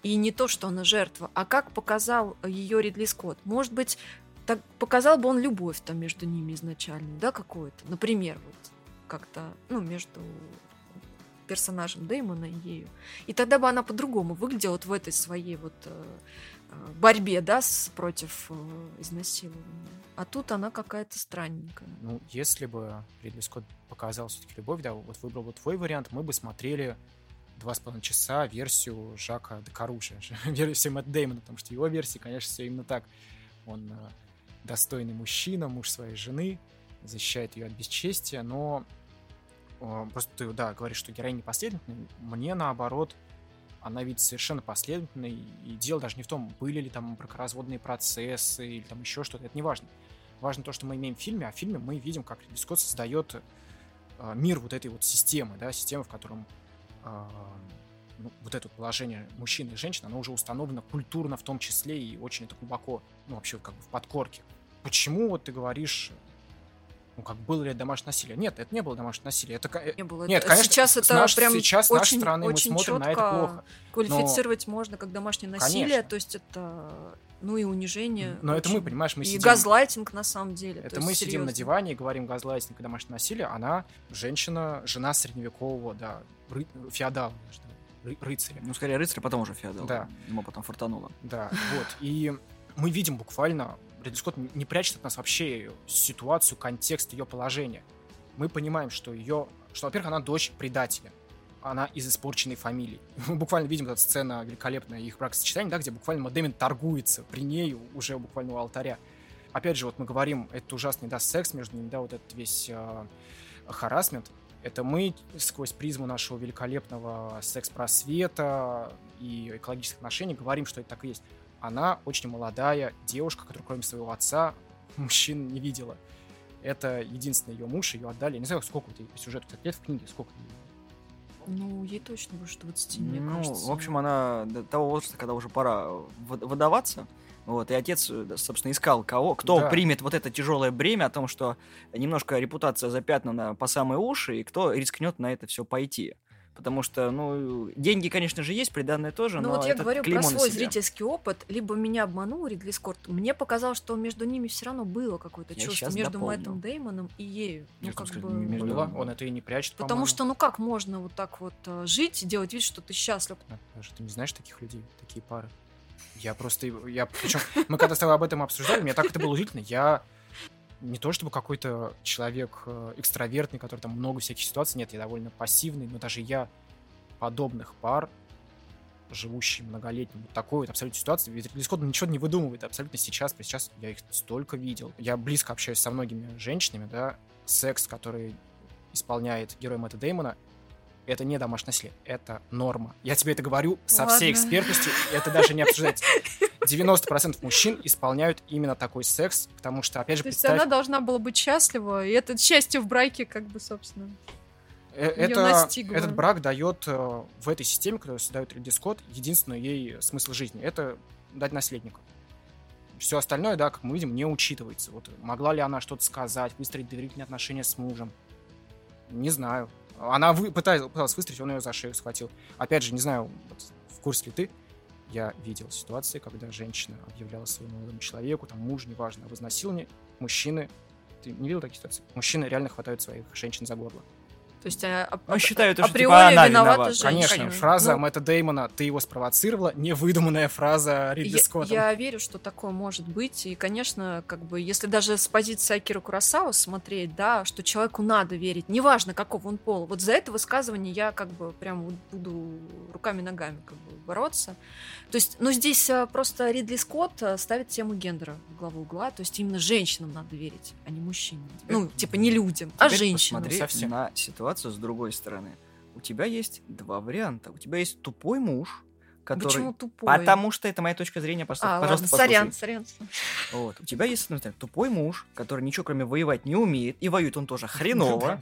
и не то, что она жертва, а как показал ее Ридли Скотт. Может быть, так показал бы он любовь там между ними изначально, да, какую-то. Например, вот как-то, ну, между персонажем Дэймона и ею. И тогда бы она по-другому выглядела вот в этой своей вот э, э, борьбе, да, с, против э, изнасилования. А тут она какая-то странненькая. Ну, если бы Ридли Скотт показал все-таки любовь, да, вот выбрал бы твой вариант, мы бы смотрели два с половиной часа версию Жака Декаруши, версию Мэтт Дэймона, потому что его версии, конечно, все именно так. Он достойный мужчина, муж своей жены, защищает ее от бесчестия, но просто ты, да, говоришь, что героиня непоследовательная. Мне, наоборот, она ведь совершенно последовательная, и дело даже не в том, были ли там бракоразводные процессы или там еще что-то, это не важно. Важно то, что мы имеем в фильме, а в фильме мы видим, как Ридли Скотт создает э, мир вот этой вот системы, да, системы, в котором э, ну, вот это положение мужчины и женщины, оно уже установлено культурно в том числе и очень это глубоко, ну, вообще как бы в подкорке. Почему вот ты говоришь, ну, как было ли это домашнее насилие? Нет, это не было домашнее насилие. Это, Не было. Нет, Это- конечно, сейчас с это наш- прям сейчас с очень, нашей стороны мы очень смотрим на это плохо. Квалифицировать можно как домашнее насилие, Конечно. то есть это, ну и унижение. Но это мы, очень. понимаешь, мы и сидим... газлайтинг на самом деле. то Это мы сидим на диване и говорим газлайтинг и домашнее насилие. Она женщина, жена средневекового, да, ры... феодала, ры- рыцаря. Ну, скорее рыцарь, потом уже феодал. Да. Ему потом фартануло. Да, вот. И мы видим буквально, Ридли Скотт не прячет от нас вообще ситуацию, контекст ее положения. Мы понимаем, что ее, что, во-первых, она дочь предателя. Она из испорченной фамилии. Мы буквально видим эту сцена великолепная их бракосочетания, да, где буквально Мадемин торгуется при ней уже буквально у алтаря. Опять же, вот мы говорим, это ужасный, да, секс между ними, да, вот этот весь э, харасмент. Это мы сквозь призму нашего великолепного секс-просвета и экологических отношений говорим, что это так и есть. Она очень молодая девушка, которая кроме своего отца мужчин не видела. Это единственный ее муж, ее отдали. Я не знаю, сколько вот ей по сюжету, кстати, лет в книге, сколько ей? Ну, ей точно больше 20, мне ну, кажется. в общем, она до того возраста, когда уже пора выд- выдаваться. Вот, и отец, э, собственно, искал кого, кто Да. примет вот это тяжелое бремя о том, что немножко репутация запятнана по самые уши, и кто рискнет на это все пойти. Потому что, ну, деньги, конечно же, есть, приданное тоже, Ну но вот я говорю про свой зрительский опыт. Либо меня обманул Ридли Скотт. Мне показалось, что между ними все равно было какое-то Я чувство между дополню. Мэттом Деймоном и ею. Ну, Честно как сказать, бы... между- Было, он это и не прячет, Потому по-моему. что, ну как можно вот так вот э, жить и делать вид, что ты счастлив? А, Даже ты не знаешь таких людей, такие пары? Я просто, я, причем, мы когда с тобой об этом обсуждали, мне так это было удивительно. Я не то чтобы какой-то человек э, экстравертный, который там много всяких ситуаций, нет, я довольно пассивный, но даже я подобных пар, живущий многолетним, вот такой вот абсолютно ситуации, ведь Ридли Скотт ничего не выдумывает абсолютно сейчас, сейчас я их столько видел. Я близко общаюсь со многими женщинами, да, секс, который исполняет герой Мэтта Деймона, это не домашнее насилие, это норма. Я тебе это говорю со всей Ладно. экспертностью, и это даже не обсуждается. 90% мужчин исполняют именно такой секс, потому что, опять же, То есть представь, она должна была быть счастлива, и это счастье в браке, как бы, собственно. э, это, этот брак дает э, в этой системе, которую создает Ридли Скотт, единственный ей смысл жизни. Это дать наследника. Все остальное, да, как мы видим, не учитывается. Вот могла ли она что-то сказать, выстроить доверительные отношения с мужем? Не знаю. Она вы, пыталась, пыталась выстроить, он ее за шею схватил. Опять же, не знаю, вот в курсе ли ты, я видел ситуации, когда женщина объявляла своему молодому человеку, там муж, неважно, об изнасиловании, мужчины, ты не видел таких ситуаций? Мужчины реально хватают своих женщин за горло. То есть а, а- Ну, считают, что, типа, априори она виновата виновата. женщина. Конечно, фраза Ну, Мэтта Деймона «ты его спровоцировала» — невыдуманная фраза Ридли Я, Скотта. я верю, что такое может быть. И, конечно, как бы, если даже с позиции Акира Курасава смотреть, да, что человеку надо верить, неважно, какого он пол. Вот за это высказывание я как бы прям вот буду руками-ногами как бы бороться. То есть, ну, здесь а, просто Ридли Скотт а, ставит тему гендера в главу угла. То есть, именно женщинам надо верить, а не мужчинам. Ну, типа, не людям, а женщинам. посмотри совсем. на ситуацию с другой стороны. У тебя есть два варианта. У тебя есть тупой муж, который... Почему тупой? Потому что это моя точка зрения, пос- А, пожалуйста, ладно, сорян, сорян. Вот. У тебя есть, например, тупой муж, который ничего кроме воевать не умеет, и воюет он тоже хреново.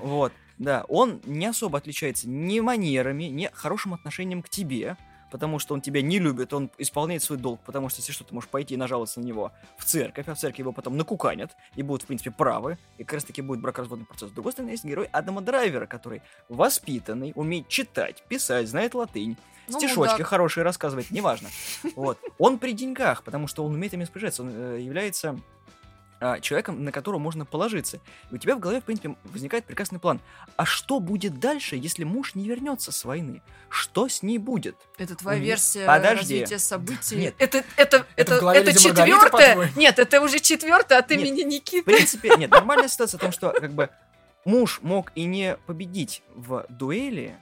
Вот, да, он не особо отличается ни манерами, ни хорошим отношением к тебе, потому что он тебя не любит, он исполняет свой долг, потому что если что, ты можешь пойти и нажаловаться на него в церковь, а в церкви его потом накуканят, и будут, в принципе, правы, и как раз таки будет бракоразводный процесс. С другой стороны, есть герой Адама Драйвера, который воспитанный, умеет читать, писать, знает латынь, Ну, стишочки мудак. хорошие рассказывать, неважно. Вот. Он при деньгах, потому что он умеет ими распоряжаться, он э, является а, человеком, на которого можно положиться. И у тебя в голове, в принципе, возникает прекрасный план. А что будет дальше, если муж не вернется с войны? Что с ней будет? Это твоя версия Подожди. развития событий. Нет. Это, это, это, в это Маргариты, четвертое. Нет, это уже четвертое от Нет. имени В Никиты. принципе, нет, нормальная ситуация в том, что как бы муж мог и не победить в дуэли,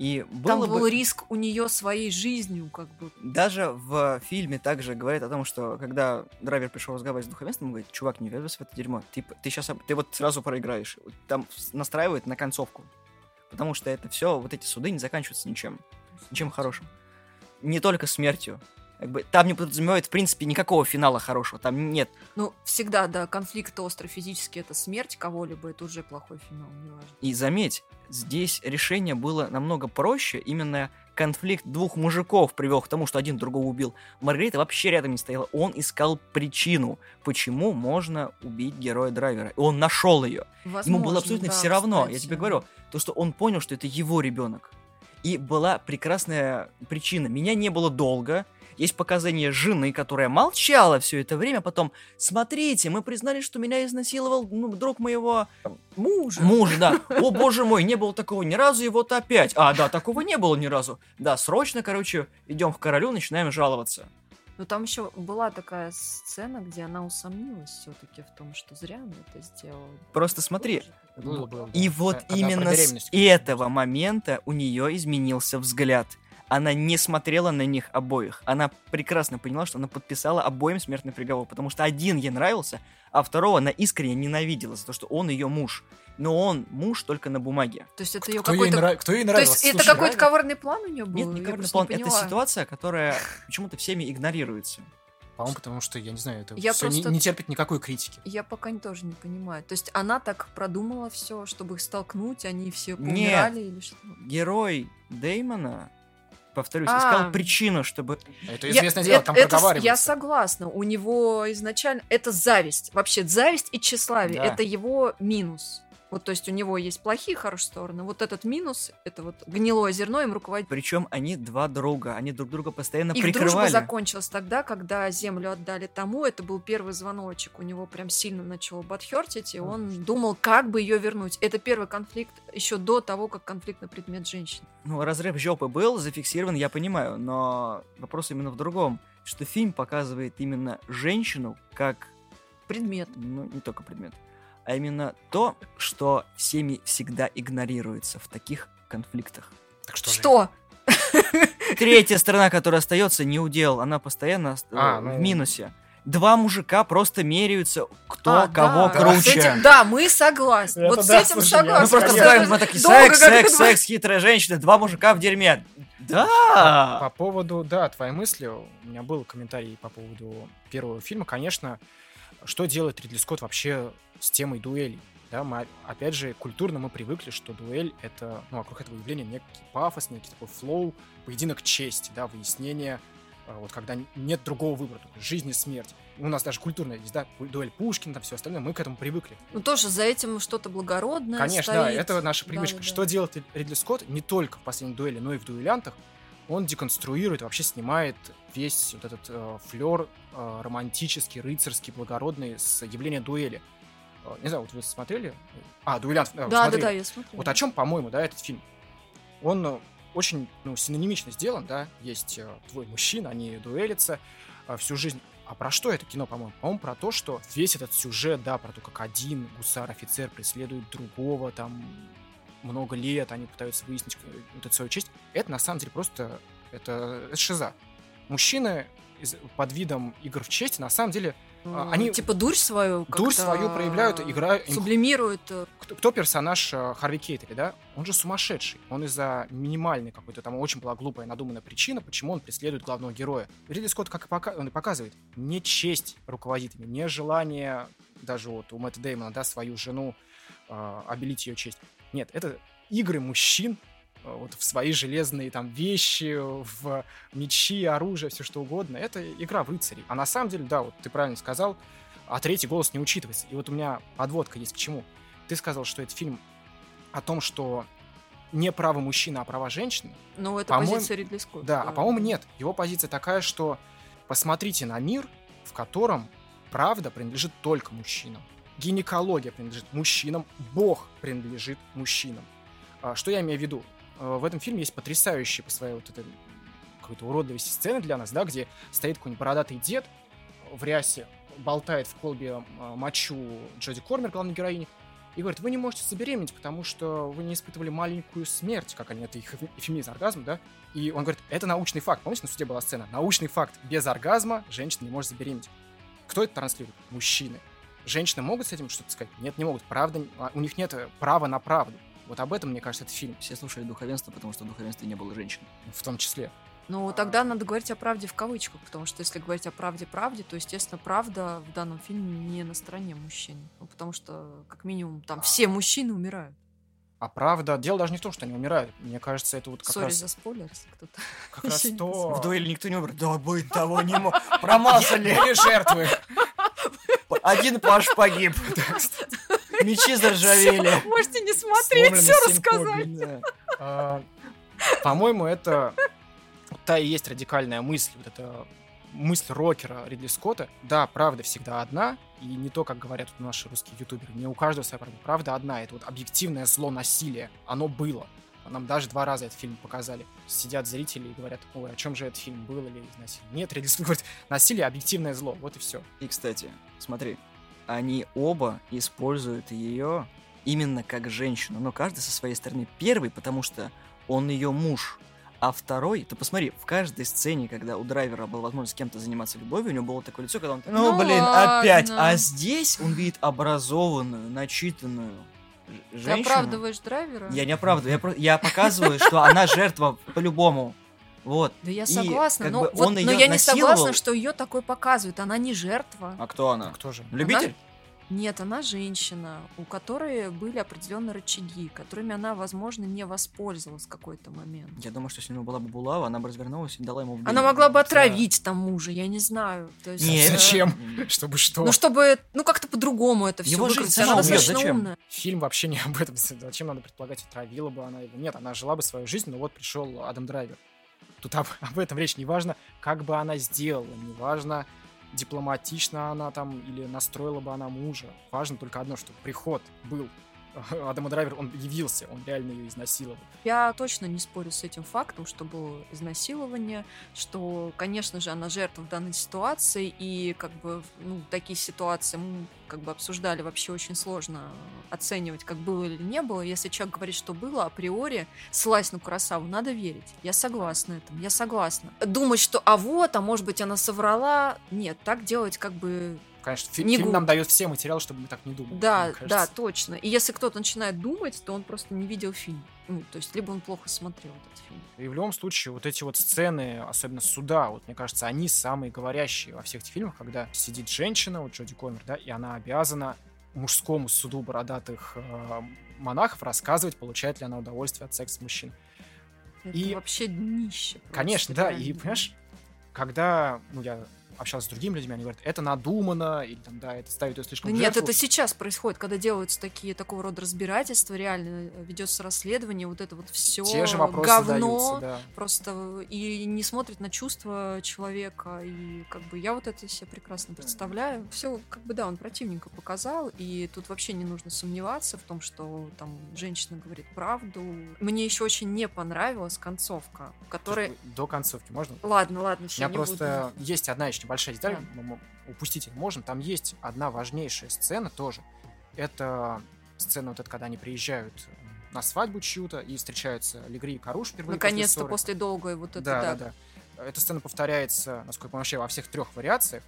И Там был бы... риск у нее своей жизнью, как бы. Даже в фильме также говорят о том, что когда драйвер пришел разговаривать с духовенством, он говорит, чувак, не ввязывайся в это дерьмо. Ты, ты сейчас, ты вот сразу проиграешь. Там настраивает на концовку. Потому что это все, вот эти суды не заканчиваются ничем. Ничем хорошим. Не только смертью. Как бы, там не подразумевает, в принципе, никакого финала хорошего. Там нет. Ну, всегда, да, конфликт острый физически это смерть кого-либо, это уже плохой финал, неважно. И заметь, здесь решение было намного проще. Именно конфликт двух мужиков привел к тому, что один другого убил. Маргарита вообще рядом не стояла. Он искал причину, почему можно убить героя драйвера. И он нашел ее. Ему было Возможно, абсолютно да, все равно. Я кстати. тебе говорю, то, что он понял, что это его ребенок. И была прекрасная причина. Меня не было долго. Есть показания жены, которая молчала все это время. Потом, смотрите, мы признали, что меня изнасиловал ну, друг моего Мужа. мужа, да. О, боже мой, не было такого ни разу, и вот опять. А, да, такого не было ни разу. Да, срочно, короче, идем к королю, начинаем жаловаться. Но там еще была такая сцена, где она усомнилась все-таки в том, что зря она это сделала. Просто смотри, Было, было, И да. вот про именно с этого момента у нее изменился взгляд. Она не смотрела на них обоих. Она прекрасно поняла, что она подписала обоим смертный приговор, потому что один ей нравился, а второго она искренне ненавидела за то, что он ее муж. Но он муж только на бумаге. То есть это ее Кто ей, какой-то... нрав- кто ей То нравился? есть это какой-то коварный план у нее был? Нет, не коварный план. не Это ситуация, которая почему-то всеми игнорируется. По-моему, потому что, я не знаю, это Я всё не, просто- не терпит никакой критики. Я пока не- тоже не понимаю. То есть она так продумала все, чтобы их столкнуть, они все Нет. поумирали или что? Герой Деймона, повторюсь, А. искал причину, чтобы... Это Я- известное дело, это- там это проговаривается. Я согласна. У него изначально это зависть. Вообще зависть и тщеславие. Да. Это его минус. Вот, то есть у него есть плохие, хорошие стороны. Вот этот минус, это вот гнилое зерно им руководит. Причем они два друга, они друг друга постоянно Их дружба прикрывали. закончилась тогда, когда землю отдали тому. Это был первый звоночек. У него прям сильно начало бадхертить, и он думал, как бы ее вернуть. Это первый конфликт еще до того, как конфликт на предмет женщин. Ну, разрыв жопы был зафиксирован, я понимаю, но вопрос именно в другом, что фильм показывает именно женщину как, Предмет. ну, не только предмет, а именно то, что всеми всегда игнорируется в таких конфликтах. Так что? Что? Третья сторона, которая остается, не удел, она постоянно ост- А, в ну. минусе. Два мужика просто меряются, кто А, кого да. круче. С этим- да, мы согласны. Это вот с да, этим слушай, я- согласны. Мы просто ставим мы такие секс, секс, секс, хитрая женщина, два мужика в дерьме. Да! По поводу, да, твоей мысли, у меня был комментарий по поводу первого фильма. Конечно, что делает Ридли Скотт вообще с темой дуэлей? Да, мы, опять же, культурно мы привыкли, что дуэль — это, ну, вокруг этого явления некий пафос, некий такой флоу, поединок чести, да, выяснение, а, вот когда нет другого выбора, только жизнь и смерть. У нас даже культурно есть, да, дуэль Пушкина, там все остальное, мы к этому привыкли. Ну тоже за этим что-то благородное Конечно, да, стоит. это наша привычка. Да-да-да. Что делает Рид- Ридли Скотт не только в последней дуэли, но и в дуэлянтах? Он деконструирует, вообще снимает весь вот этот э, флер э, романтический, рыцарский, благородный с явления дуэли. Э, не знаю, вот вы смотрели? А, дуэлянт, да, вы Да, да, да, я смотрю. Вот о чем, по-моему, да, этот фильм? Он э, очень ну, синонимично сделан, да, есть э, двое мужчин, они дуэлятся э, всю жизнь. А про что это кино, по-моему? По-моему, про то, что весь этот сюжет, да, про то, как один гусар-офицер преследует другого, там, много лет, они пытаются выяснить э, вот эту свою честь, это на самом деле просто, это, это шиза. Мужчины из- под видом игр в честь, на самом деле, М, они- Типа дурь свою Дурь свою проявляют, играют- им Сублимируют. э, кто, кто персонаж э, Харви Кейтели, да? Он же сумасшедший. Он из-за минимальной какой-то там очень была глупая надуманная причина, почему он преследует главного героя. Ридли Скотт как и пока, он и показывает, не честь руководит ими, не желание даже вот у Мэтта Деймона, да, свою жену э, обелить ее честь. Нет, это игры мужчин э, вот в свои железные там вещи, в мечи, оружие, все что угодно. Это игра в рыцарей. А на самом деле, да, вот ты правильно сказал, а третий голос не учитывается. И вот у меня подводка есть к чему. Ты сказал, что это фильм о том, что не право мужчины, а права женщины. Ну, это позиция Ридли Скотта. Да, а по-моему нет. Его позиция такая, что посмотрите на мир, в котором правда принадлежит только мужчинам. Гинекология принадлежит мужчинам, Бог принадлежит мужчинам. А, Что я имею в виду? Э, В этом фильме есть потрясающие по своей вот этой какой-то уродливости сцены для нас, да, где стоит какой-нибудь бородатый дед в рясе, болтает в колбе э, мочу Джоди Кормер, главной героини, и говорит, вы не можете забеременеть, потому что вы не испытывали маленькую смерть, как они, это их эфемизм, оргазм, да? И он говорит, это научный факт. Помните, на суде была сцена? Научный факт. Без оргазма женщина не может забеременеть. Кто это транслирует? Мужчины. Женщины могут с этим что-то сказать? Нет, не могут. Правда, а, у них нет права на правду. Вот об этом, мне кажется, это фильм. Все слушали духовенство, потому что в духовенстве не было женщин. В том числе. Ну, тогда надо говорить о правде в кавычках, потому что если говорить о правде-правде, то, естественно, правда в данном фильме не на стороне мужчин. Ну, потому что, как минимум, там все мужчины умирают. А правда, дело даже не в том, что они умирают. Мне кажется, это вот как Сори раз... за спойлер, если кто-то Как раз то... В дуэли никто не умер. Да, быть того не мог. Промазали. Были жертвы. Один паш погиб. Мечи заржавели. Можете не смотреть, все рассказать. да. А, По-моему, это та и есть радикальная мысль, вот эта мысль рокера Ридли Скотта. Да, правда всегда одна, и не то, как говорят наши русские ютуберы. Не у каждого своя правда. Правда одна. Это вот объективное зло насилия. Оно было. Нам даже два раза этот фильм показали. Сидят зрители и говорят, ой, о чем же этот фильм был или насилие. Нет, Ридли говорит, насилие объективное зло. Вот и все. И, кстати, смотри, они оба используют ее именно как женщину, но каждый со своей стороны. Первый, потому что он ее муж, а второй, ты посмотри, в каждой сцене, когда у драйвера была возможность с кем-то заниматься любовью, у него было такое лицо, когда он, ну, Ну блин, ладно. опять. А здесь он видит образованную, начитанную ж- Ты женщину. оправдываешь драйвера? Я не оправдываю, я, про- я показываю, что она жертва по-любому. Вот. Да я согласна, но, бы вот- он но её я не согласна, что ее такой показывают. Она не жертва. А кто она? Кто же? Любитель? Нет, она женщина, у которой были определенные рычаги, которыми она, возможно, не воспользовалась в какой-то момент. Я думаю, что если у него была бы булава, она бы развернулась и дала ему в Она могла бы отравить там мужа, я не знаю. То есть, Нет. э, Зачем? Чтобы что? Ну, чтобы, ну, как-то по-другому это все выкрутить. Она достаточно зачем? умная. Фильм вообще не об этом. Зачем надо предполагать, отравила бы она его? Нет, она жила бы свою жизнь, но вот пришел Адам Драйвер. Тут об, об этом речь. Не важно, как бы она сделала, не важно, дипломатично она там или настроила бы она мужа. Важно только одно, что приход был. Адама Драйвер, он явился, он реально ее изнасиловал. Я точно не спорю с этим фактом, что было изнасилование, что, конечно же, она жертва в данной ситуации, и как бы ну, такие ситуации мы как бы обсуждали, вообще очень сложно оценивать, как было или не было. Если человек говорит, что было, априори, ссылаясь на Курасаву, надо верить. Я согласна этому, я согласна. Думать, что а вот, а может быть она соврала, нет, так делать как бы Конечно, фи- Не фильм нам дает все материалы, чтобы мы так не думали. Да, да, точно. И если кто-то начинает думать, то он просто не видел фильм. Ну, то есть, либо он плохо смотрел этот фильм. И в любом случае, вот эти вот сцены, особенно суда, вот мне кажется, они самые говорящие во всех этих фильмах, когда сидит женщина, вот Джоди Коннор, да, и она обязана мужскому суду бородатых э, монахов рассказывать, получает ли она удовольствие от секса с мужчиной. Это И- вообще днище. просто, Конечно, да, и, понимаешь, когда, ну, я общался с другими людьми, они говорят, это надумано, или там, да, это ставит ее слишком Да нет, жертву». это сейчас происходит, когда делаются такие такого рода разбирательства, реально э, ведется расследование, вот это вот все Те же вопросы говно, задаются, да. просто и не смотрит на чувства человека, и как бы я вот это себе прекрасно представляю. Все, как бы да, он противненько показал, и тут вообще не нужно сомневаться в том, что там женщина говорит правду. Мне еще очень не понравилась концовка, в которой... До концовки можно? Ладно, ладно, У все, меня не просто есть одна еще небольшая деталь, Да. мы упустить ее можем. Там есть одна важнейшая сцена тоже. Это сцена вот эта, когда они приезжают на свадьбу чью-то и встречаются Легри и Каруш впервые после Наконец-то ссоры. после долгой вот это, да, да. да, да. Эта сцена повторяется, насколько я понимаю, вообще во всех трех вариациях.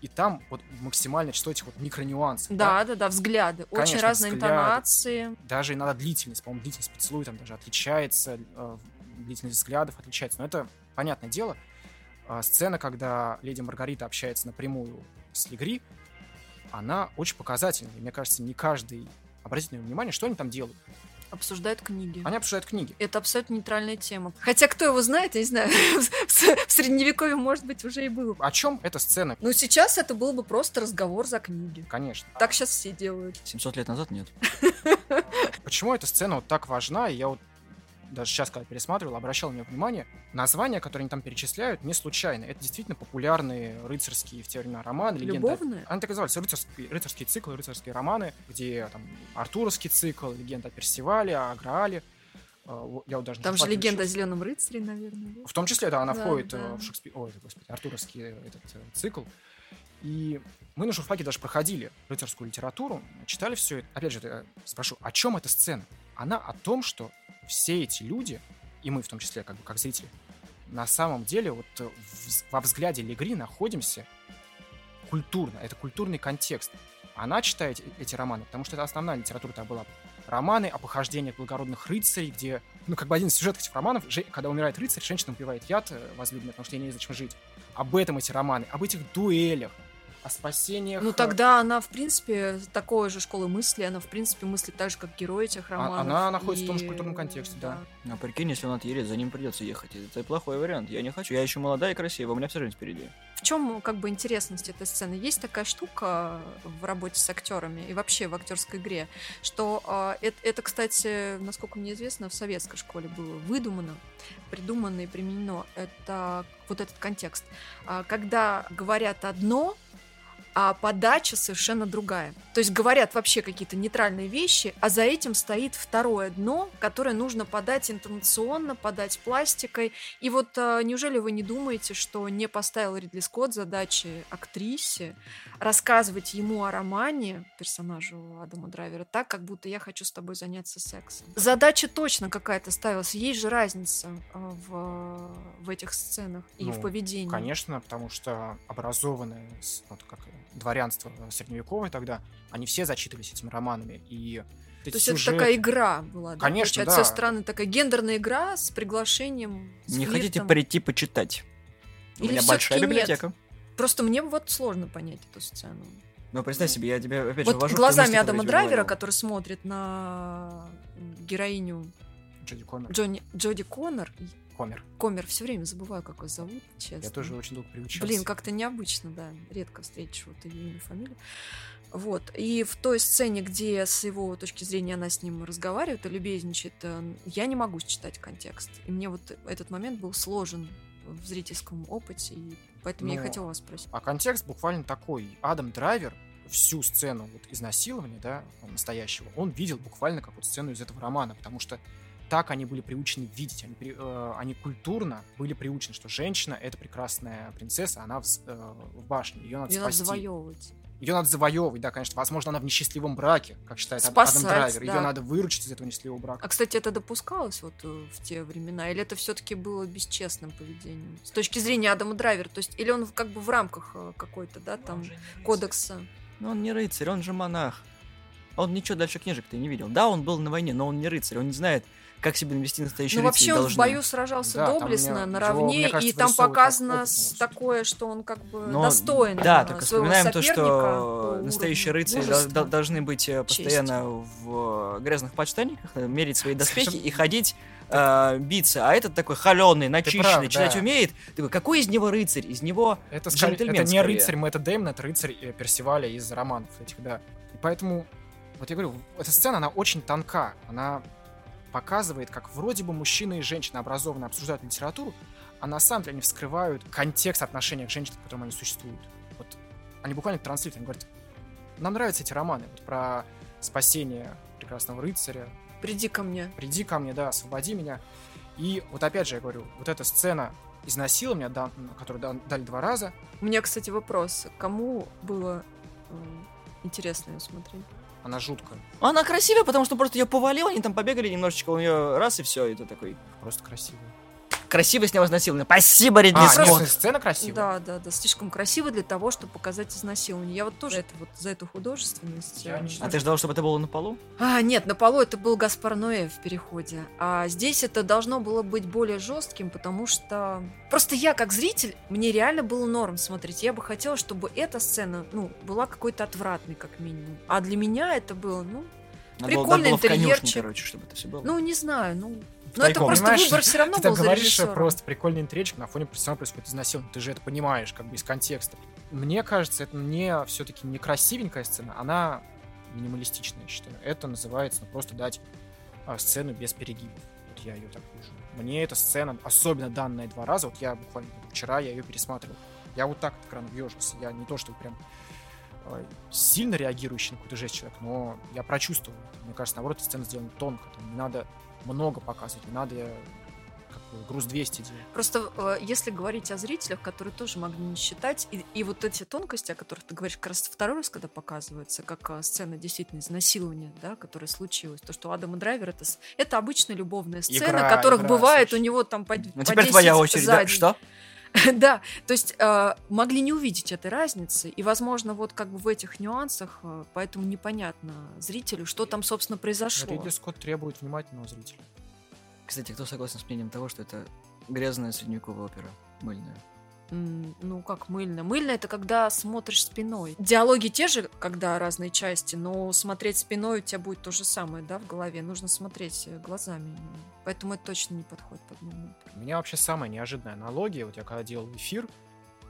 И там вот максимальное число этих вот микронюансов. Да, да, да, взгляды. Очень Конечно, разные взгляды. интонации. Даже иногда длительность, по-моему, длительность поцелуя там даже отличается, э, длительность взглядов отличается. Но это понятное дело. А, Сцена, когда леди Маргарита общается напрямую с Легри, она очень показательная. И мне кажется, не каждый обратит на неё внимание, что они там делают. Обсуждают книги. Они обсуждают книги. Это абсолютно нейтральная тема. Хотя кто его знает, я не знаю, в средневековье, может быть, уже и было. О чем эта сцена? Но сейчас это был бы просто разговор за книги. Конечно. Так сейчас все делают. 700 лет назад нет. Почему эта сцена вот так важна? И я вот даже сейчас, когда пересматривал, обращал на нее внимание. Названия, которые они там перечисляют, не случайно. Это действительно популярные рыцарские в те времена романы, легенда Любовные? Они так назывались, рыцарские, рыцарские циклы, рыцарские романы, где там Артуровский цикл, легенда о Персивале, о Граале. Э, Я вот даже Там же легенда о зеленом рыцаре, наверное. да? В том числе, да, она Да, входит да. э, в Шекспир... Ой, господи, Артуровский этот э, цикл. И мы на журфаке даже проходили рыцарскую литературу, читали все это. Опять же, я спрошу, о чем эта сцена? Она о том, что все эти люди, и мы в том числе, как бы как зрители, на самом деле вот э, в, во взгляде Легри находимся культурно. Это культурный контекст. Она читает эти романы, потому что это основная литература там была. Романы о похождениях благородных рыцарей, где, ну, как бы один из сюжетов этих романов, когда умирает рыцарь, женщина убивает яд э, возлюбленный, потому что ей незачем жить. Об этом эти романы, об этих дуэлях, о спасениях. Ну тогда она, в принципе, такой же школы мысли, она, в принципе, мыслит так же, как герои этих а, романов. Она находится и... в том же культурном контексте, да. да. А прикинь, если он отъедет, за ним придется ехать. Это плохой вариант. Я не хочу. Я еще молодая и красивая, у меня вся жизнь впереди. В чем, как бы, интересность этой сцены? Есть такая штука в работе с актерами и вообще в актерской игре, что э, это, это, кстати, насколько мне известно, в советской школе было выдумано, придумано и применено. Это вот этот контекст. Э, когда говорят одно, а подача совершенно другая. То есть говорят вообще какие-то нейтральные вещи, а за этим стоит второе дно, которое нужно подать интонационно, подать пластикой. И вот а, неужели вы не думаете, что не поставил Ридли Скотт задачи актрисе рассказывать ему о романе, персонажу Адама Драйвера, так, как будто я хочу с тобой заняться сексом? Задача точно какая-то ставилась. Есть же разница а, в, в этих сценах и ну, в поведении. Конечно, потому что образованные, вот как дворянство средневековое тогда, они все зачитывались этими романами. И то есть сюжеты... это такая игра была, да? Конечно, да. Со стороны такая гендерная игра с приглашением. С Не хотите прийти почитать? У Или меня большая библиотека. Нет? Просто мне вот сложно понять эту сцену. Ну, представь себе, я тебе опять вот же ввожу глазами Адама Драйвера, который смотрит на героиню Джоди Коннор. Джонни, Джоди Коннор. Комер. Комер, все время забываю, как его зовут, честно. Я тоже очень долго приучался. Блин, как-то необычно, да. Редко встретишь вот ее имя, фамилию. Вот. И в той сцене, где с его точки зрения она с ним разговаривает и любезничает, э, я не могу считать контекст. И мне вот этот момент был сложен в зрительском опыте, и поэтому Но... я и ну, хотела вас спросить. А контекст буквально такой. Адам Драйвер всю сцену вот изнасилования, да, настоящего, он видел буквально как вот сцену из этого романа, потому что так они были приучены видеть, они, э, они культурно были приучены, что женщина — это прекрасная принцесса, она в, э, в башне, ее надо ее спасти. Надо завоевывать. Ее надо завоевывать, да, конечно. Возможно, она в несчастливом браке, как считает Спасать, Адам Драйвер. Да. Ее надо выручить из этого несчастливого брака. А, кстати, это допускалось вот э, в те времена? Или это все-таки было бесчестным поведением? С точки зрения Адама Драйвера. То есть, или он как бы в рамках э, какой-то, да, там, кодекса? Ну, он не рыцарь, он же монах. Он ничего дальше книжек-то не видел. Да, он был на войне, но он не рыцарь, он не знает, как себя вести настоящий Ну, вообще он должны. в бою сражался да, доблестно, наравне, его, кажется, и там показано опыт, такое, что он как бы Но, достоин Да, так вспоминаем то, что настоящие рыцари мужества. должны быть э, постоянно Честь. в э, грязных подштанниках, э, мерить свои доспехи и ходить э, биться, а этот такой холеный, начищенный, прав, читать да. умеет. Такой, какой из него рыцарь? Из него это, это не рыцарь Мэтта Дэймона, это рыцарь Персиваля из романов этих, да. И поэтому, вот я говорю, эта сцена, она очень тонка, она показывает, как вроде бы мужчина и женщина образованно обсуждают литературу, а на самом деле они вскрывают контекст отношений к женщинам, в котором они существуют. Вот они буквально транслируют, они говорят, нам нравятся эти романы вот про спасение прекрасного рыцаря. Приди ко мне. Приди ко мне, да, освободи меня. И вот опять же я говорю, вот эта сцена изнасилования, да, которую дали два раза. У меня, кстати, вопрос. Кому было интересно ее смотреть? Она жуткая. Она красивая, потому что просто ее повалил, они там побегали немножечко, у нее раз и все, и ты такой. Просто красивая красиво снял изнасилование. Спасибо, Ридли а, Скотт. Нет, сцена красивая. Да, да, да, слишком красиво для того, чтобы показать изнасилование. Я вот тоже это вот за эту художественность. Я э, а ты ждал, чтобы это было на полу? А, нет, на полу это был Гаспар Ноэ в переходе. А здесь это должно было быть более жестким, потому что просто я как зритель, мне реально было норм смотреть. Я бы хотела, чтобы эта сцена, ну, была какой-то отвратной, как минимум. А для меня это было, ну, надо прикольный интерьерчик. короче, чтобы это все было. Ну, не знаю, ну, но это просто Понимаешь, выбор все равно ты был так говоришь просто прикольный интерьерчик, на фоне все равно происходит изнасилование. Ты же это понимаешь, как бы из контекста. Мне кажется, это не все-таки не красивенькая сцена, она минималистичная, я считаю. Это называется ну, просто дать а, сцену без перегибов. Вот я ее так вижу. Мне эта сцена, особенно данная два раза, вот я буквально вчера я ее пересматривал. Я вот так от экрана въежился. Я не то, что прям сильно реагирующий на какую-то жесть человек, но я прочувствовал. Мне кажется, наоборот, эта сцена сделана тонко. Там не надо много показывать, не надо груз 200 делал. Просто э, если говорить о зрителях, которые тоже могли не считать, и, и вот эти тонкости, о которых ты говоришь, как раз второй раз, когда показывается, как э, сцена действительно изнасилования, да, которая случилась, то, что Адам и Драйвер это, это обычная любовная сцена, Игра, которых игра, бывает слушай. у него там по, Ну по теперь 10 твоя очередь. за да? Что? Да, то есть э, могли не увидеть этой разницы, и, возможно, вот как бы в этих нюансах, э, поэтому непонятно зрителю, что там, собственно, произошло. Ридли Скотт требует внимательного зрителя. Кстати, кто согласен с мнением того, что это грязная средневековая опера? Мыльная. Ну, как мыльно? Мыльно это когда смотришь спиной. Диалоги те же, когда разные части, но смотреть спиной у тебя будет то же самое, да, в голове. Нужно смотреть э, глазами. Поэтому это точно не подходит под мыльную. У меня вообще самая неожиданная аналогия, вот я когда делал эфир,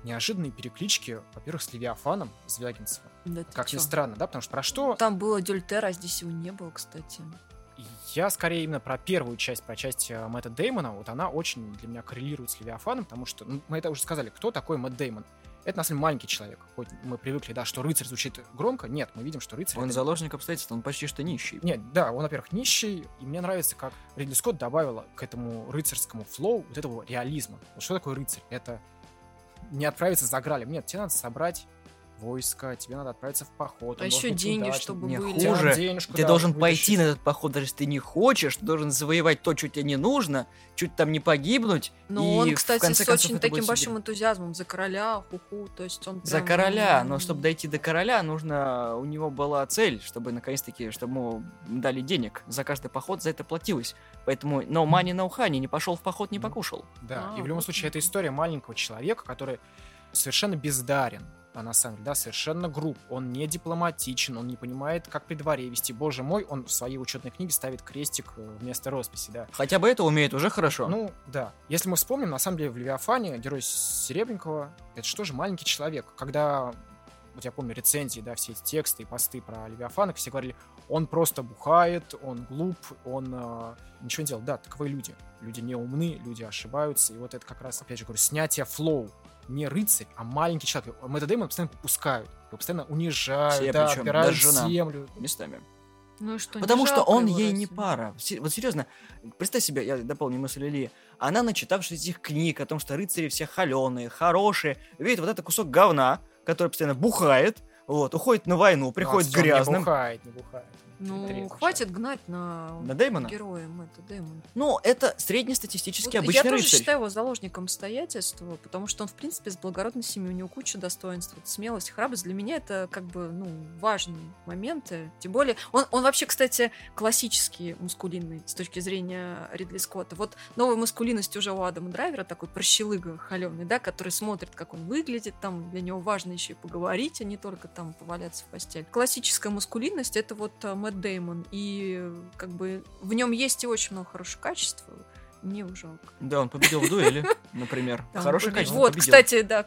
неожиданные переклички, во-первых, с Левиафаном Звягинцева. Да Как ни чё? странно, да, потому что про что Там было Дюльтер, а здесь его не было, кстати. Я скорее именно про первую часть, про часть э, Мэтта Деймона, вот она очень для меня коррелирует с Левиафаном, потому что, ну, мы это уже сказали, кто такой Мэтт Деймон? Это, на самом деле, маленький человек. Хоть мы привыкли, да, что рыцарь звучит громко, нет, мы видим, что рыцарь... Он это- заложник обстоятельств, он почти что нищий. Нет, да, он, во-первых, нищий, и мне нравится, как Ридли Скотт добавила к этому рыцарскому флоу вот этого реализма. Вот что такое рыцарь? Это не отправиться за гралем. Нет, тебе надо собрать войско, тебе надо отправиться в поход. А еще деньги, удачным. чтобы Не были. Хуже. денежку, Ты да, должен вытащить. пойти на этот поход, даже если ты не хочешь, ты должен завоевать то, что тебе не нужно, чуть там не погибнуть. Но и он, кстати, с очень таким большим себе. энтузиазмом за короля, хуху, то есть он За прям, короля, но чтобы дойти до короля, нужно у него была цель, чтобы наконец-таки, чтобы ему дали денег. За каждый поход за это платилось. Поэтому no money, no honey, не пошел в поход, не покушал. Да, А, и в любом случае это история маленького человека, который совершенно бездарен, а на самом деле, да, совершенно груб, он не дипломатичен, он не понимает, как при дворе вести. Боже мой, он в своей учетной книге ставит крестик э, вместо росписи, да. Хотя бы это умеет уже хорошо. Ну, да. Если мы вспомним, на самом деле, в Левиафане герой Серебренникова, это что же маленький человек. Когда, вот я помню рецензии, да, все эти тексты и посты про Левиафана, все говорили, он просто бухает, он глуп, он э, ничего не делает. Да, таковы люди. Люди не умны, люди ошибаются. И вот это как раз, опять же говорю, снятие флоу. Не рыцарь, а маленький человек. Мэтта Дэймона постоянно попускают. Его постоянно унижают, Все да, причем, отбирают даже жена. землю. Местами. Ну что, Потому что он ей разве? не пара. Вот серьезно, представь себе, я дополню мысль Ильи. Она, начитавшись этих книг о том, что рыцари все холеные, хорошие, видит вот этот кусок говна, который постоянно бухает, вот, уходит на войну, приходит Ну, а грязным. Не бухает, не бухает. Ну, Трезвый хватит гнать на, На Дэймона? героя Мэтта Дэймона. Ну, это среднестатистический Вот обычный я тоже рыцарь. считаю его заложником обстоятельства, потому что он, в принципе, из благородной семьи, у него куча достоинств, вот смелость, храбрость. Для меня это, как бы, ну, важные моменты. Тем более, он, он вообще, кстати, классический мускулинный с точки зрения Ридли Скотта. Вот новая мускулинность уже у Адама Драйвера, такой прощелыга холеный, да, который смотрит, как он выглядит, там для него важно еще и поговорить, а не только там поваляться в постель. Классическая мускулинность — это вот э, Мэтт Деймон, и как бы в нем есть и очень много хороших качеств, мне его жалко. Да, он победил в дуэли, например. Хорошее качество. Вот, кстати, да,